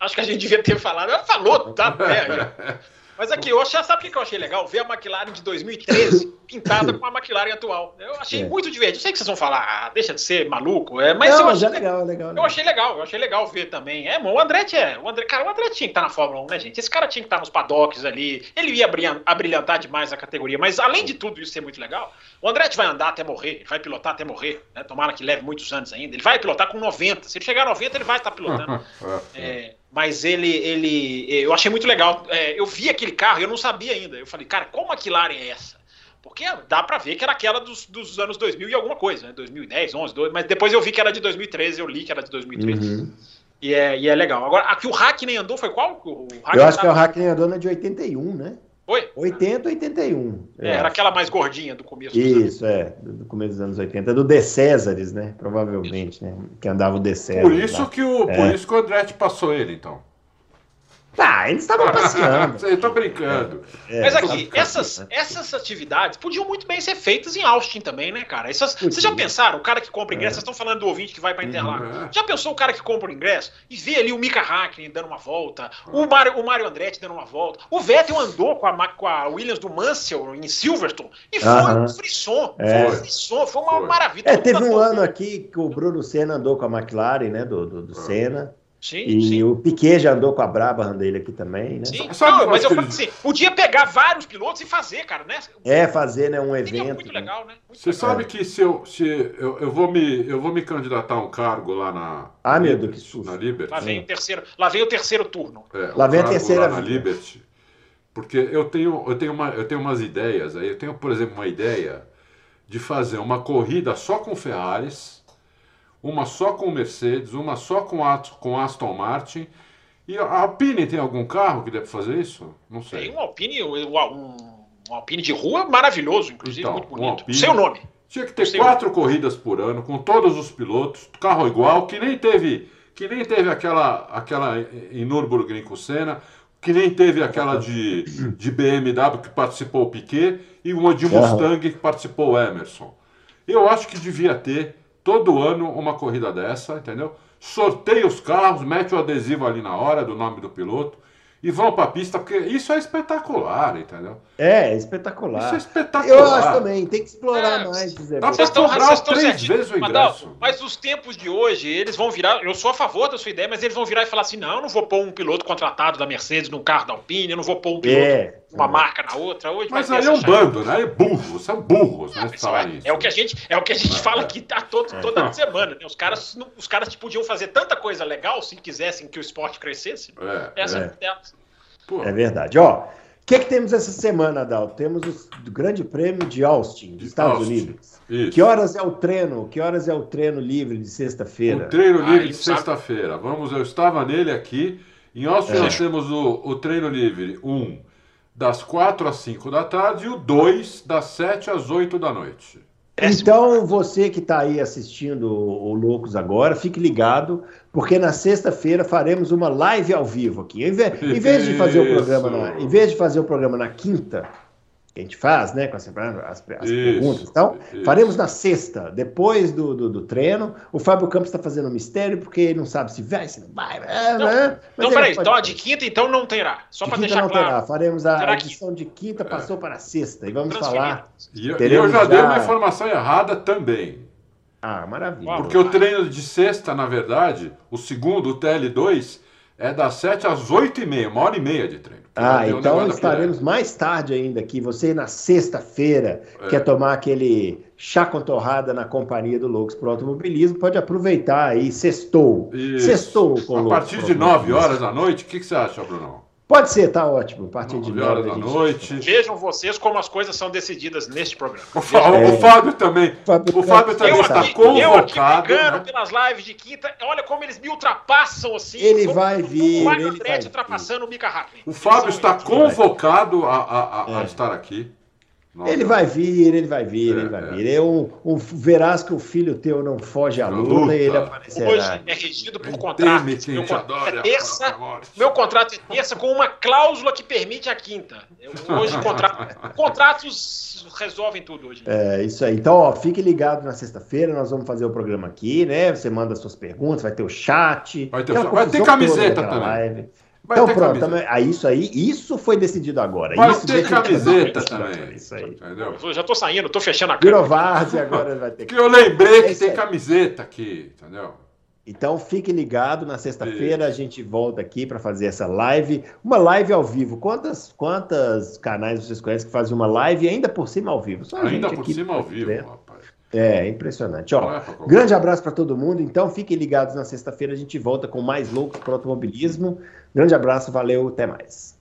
acho que a gente devia ter falado. Ela falou, tá? É, Mas aqui, eu achei, sabe o que eu achei legal? Ver a McLaren de 2013 pintada com a McLaren atual. Eu achei é. muito divertido. Sei que vocês vão falar, ah, deixa de ser maluco. É, mas Não, eu achei é legal, legal, legal, Eu achei legal, eu achei legal ver também. É, o Andretti é. O André, cara, o André tinha que estar na Fórmula 1, né, gente? Esse cara tinha que estar nos paddocks ali. Ele ia abrilhantar demais a categoria. Mas além de tudo isso ser muito legal, o Andretti vai andar até morrer, ele vai pilotar até morrer. Né? Tomara que leve muitos anos ainda. Ele vai pilotar com 90. Se ele chegar a 90, ele vai estar pilotando. é, mas ele, ele, eu achei muito legal. É, eu vi aquele carro, eu não sabia ainda. Eu falei, cara, qual McLaren é essa? Porque dá para ver que era aquela dos, dos, anos 2000 e alguma coisa, né? 2010, 11, 12, mas depois eu vi que era de 2013, eu li que era de 2013. Uhum. E, é, e é legal. Agora, aqui o Hackney andou foi qual? O eu acho que o Hackney andou na de 81, né? Foi? 80, 81. É, era aquela mais gordinha do começo dos Isso, anos. é, do começo dos anos 80. Do De Césares, né? Provavelmente, né? Que andava o De Césares. Por isso, que o, é. por isso que o Andretti passou ele, então. Tá, eles estavam passeando. Eu tô brincando. É, Mas aqui, essas, essas atividades podiam muito bem ser feitas em Austin também, né, cara? Essas, vocês já pensaram, o cara que compra ingresso, é. vocês estão falando do ouvinte que vai pra Interlagos. Uhum. Já pensou o cara que compra o ingresso e vê ali o Mika Hakkinen dando uma volta, o Mario, o Mario Andretti dando uma volta, o Vettel andou com a, com a Williams do Mansell em Silverstone e foi uhum. um frisson. É. Foi um frisson, foi uma foi. maravilha. É, teve um ano aqui que o Bruno Senna andou com a McLaren, né, do, do, do Senna. Sim, e sim. o Piquet já andou com a Brabham dele aqui também, né? Sim, Não, mas eu falo assim, podia pegar vários pilotos e fazer, cara, né? É, fazer né, um evento. Muito né? legal, né? Muito Você legal. sabe que se, eu, se eu, eu, vou me, eu vou me candidatar a um cargo lá na. Ah, meu Deus, que susto. Na Liberty. Lá vem, o terceiro, lá vem o terceiro turno. É, lá vem a terceira lá na Liberty. Porque eu tenho, eu, tenho uma, eu tenho umas ideias aí. Eu tenho, por exemplo, uma ideia de fazer uma corrida só com Ferraris uma só com Mercedes, uma só com, com Aston Martin. E a Alpine tem algum carro que deve fazer isso? Não sei. Tem um Alpine, um, um Alpine de rua maravilhoso, inclusive, então, muito bonito. Um Alpine, Seu nome. Tinha que ter quatro nome. corridas por ano, com todos os pilotos, carro igual, que nem teve, que nem teve aquela, aquela em Nürburgring com Senna, que nem teve aquela de, de BMW que participou o Piquet e uma de Mustang que participou o Emerson. Eu acho que devia ter todo ano uma corrida dessa, entendeu? Sorteia os carros, mete o adesivo ali na hora do nome do piloto e vão para a pista, porque isso é espetacular, entendeu? É, é espetacular. Isso é espetacular. Eu acho também, tem que explorar é, mais. Zé dá para cobrar três vezes o ingresso. Mas, mas os tempos de hoje, eles vão virar, eu sou a favor da sua ideia, mas eles vão virar e falar assim, não, eu não vou pôr um piloto contratado da Mercedes num carro da Alpine, eu não vou pôr um piloto é, uma é. marca na outra. Hoje mas aí é um bando, né? É burros, são burros, né? É, é, o que a gente, é o que a gente fala aqui tá todo, toda semana, né? Os caras, os caras podiam fazer tanta coisa legal se quisessem que o esporte crescesse. É, essa é. é Pô. É verdade. Ó, o que, que temos essa semana, Adal? Temos o Grande Prêmio de Austin, dos Estados Austin. Unidos. Isso. Que horas é o treino? Que horas é o treino livre de sexta-feira? O treino ah, livre de sexta-feira. Vamos, eu estava nele aqui. Em Austin é. nós temos o, o treino livre um das 4 às 5 da tarde e o 2 das 7 às 8 da noite. Então, você que está aí assistindo o Loucos agora, fique ligado, porque na sexta-feira faremos uma live ao vivo aqui. Em vez, em vez de fazer o programa na, em vez de fazer o programa na quinta, que a gente faz, né, com as, as, as isso, perguntas. Então, isso. faremos na sexta, depois do, do, do treino. O Fábio Campos está fazendo um mistério, porque ele não sabe se vai, se não vai. É, não, né? Então, peraí, então a de quinta então não terá. Só para deixar não claro. Terá. Faremos a terá edição de quinta, passou é. para sexta. E vamos falar. E eu, eu já, já dei uma informação errada também. Ah, maravilha. Porque o treino de sexta, na verdade, o segundo, o TL2, é das 7 às 8 e meia, uma hora e meia de treino. Ah, então estaremos mais tarde ainda aqui. Você na sexta-feira é. quer tomar aquele chá com torrada na companhia do Loucos para o Automobilismo, pode aproveitar aí, sextou. Isso. Sextou com A partir de 9 horas da noite, o que, que você acha, Bruno? Pode ser, tá ótimo. A partir de 9 horas da noite. Vejam vocês como as coisas são decididas neste programa. O, é. o Fábio também. Fábio o Fábio também está convocado. Eu aqui brigando né? pelas lives de quinta. Olha como eles me ultrapassam assim. Ele vai vir. O Mario Andretti ultrapassando o Mika Hackney. O Fábio está convocado a, a, a, a, estar aqui. Nossa. Ele vai vir, ele vai vir, É, ele vai é. vir. É um, um, verás que o filho teu não foge à luta, luta. e ele Hoje aparecerá. é regido por contrato. Meu contrato é terça, meu contrato é terça com uma cláusula que permite a quinta. Eu- Hoje contra- contratos resolvem tudo hoje. É isso aí. Então, ó, fique ligado na sexta-feira, nós vamos fazer o programa aqui, né? Você manda suas perguntas, vai ter o chat. Vai ter vai ter camiseta também. live. Vai então ter pronto, camiseta. também, ah, isso aí, isso foi decidido agora. Vai isso ter camiseta também. agora, Isso aí. Entendeu? Eu já tô saindo, tô fechando a câmera. Virou várzea, agora vai ter Que eu lembrei É que isso tem aí. camiseta aqui, entendeu? Então fique ligado, na sexta-feira a gente volta aqui para fazer essa live, uma live ao vivo. Quantas quantas canais vocês conhecem que fazem uma live e ainda por cima ao vivo? Só Ainda por aqui cima ao vivo, rapaz. É, impressionante. Não Ó, é grande abraço para todo mundo. Então fiquem ligados na sexta-feira a gente volta com mais loucos para automobilismo. Grande abraço, valeu, até mais.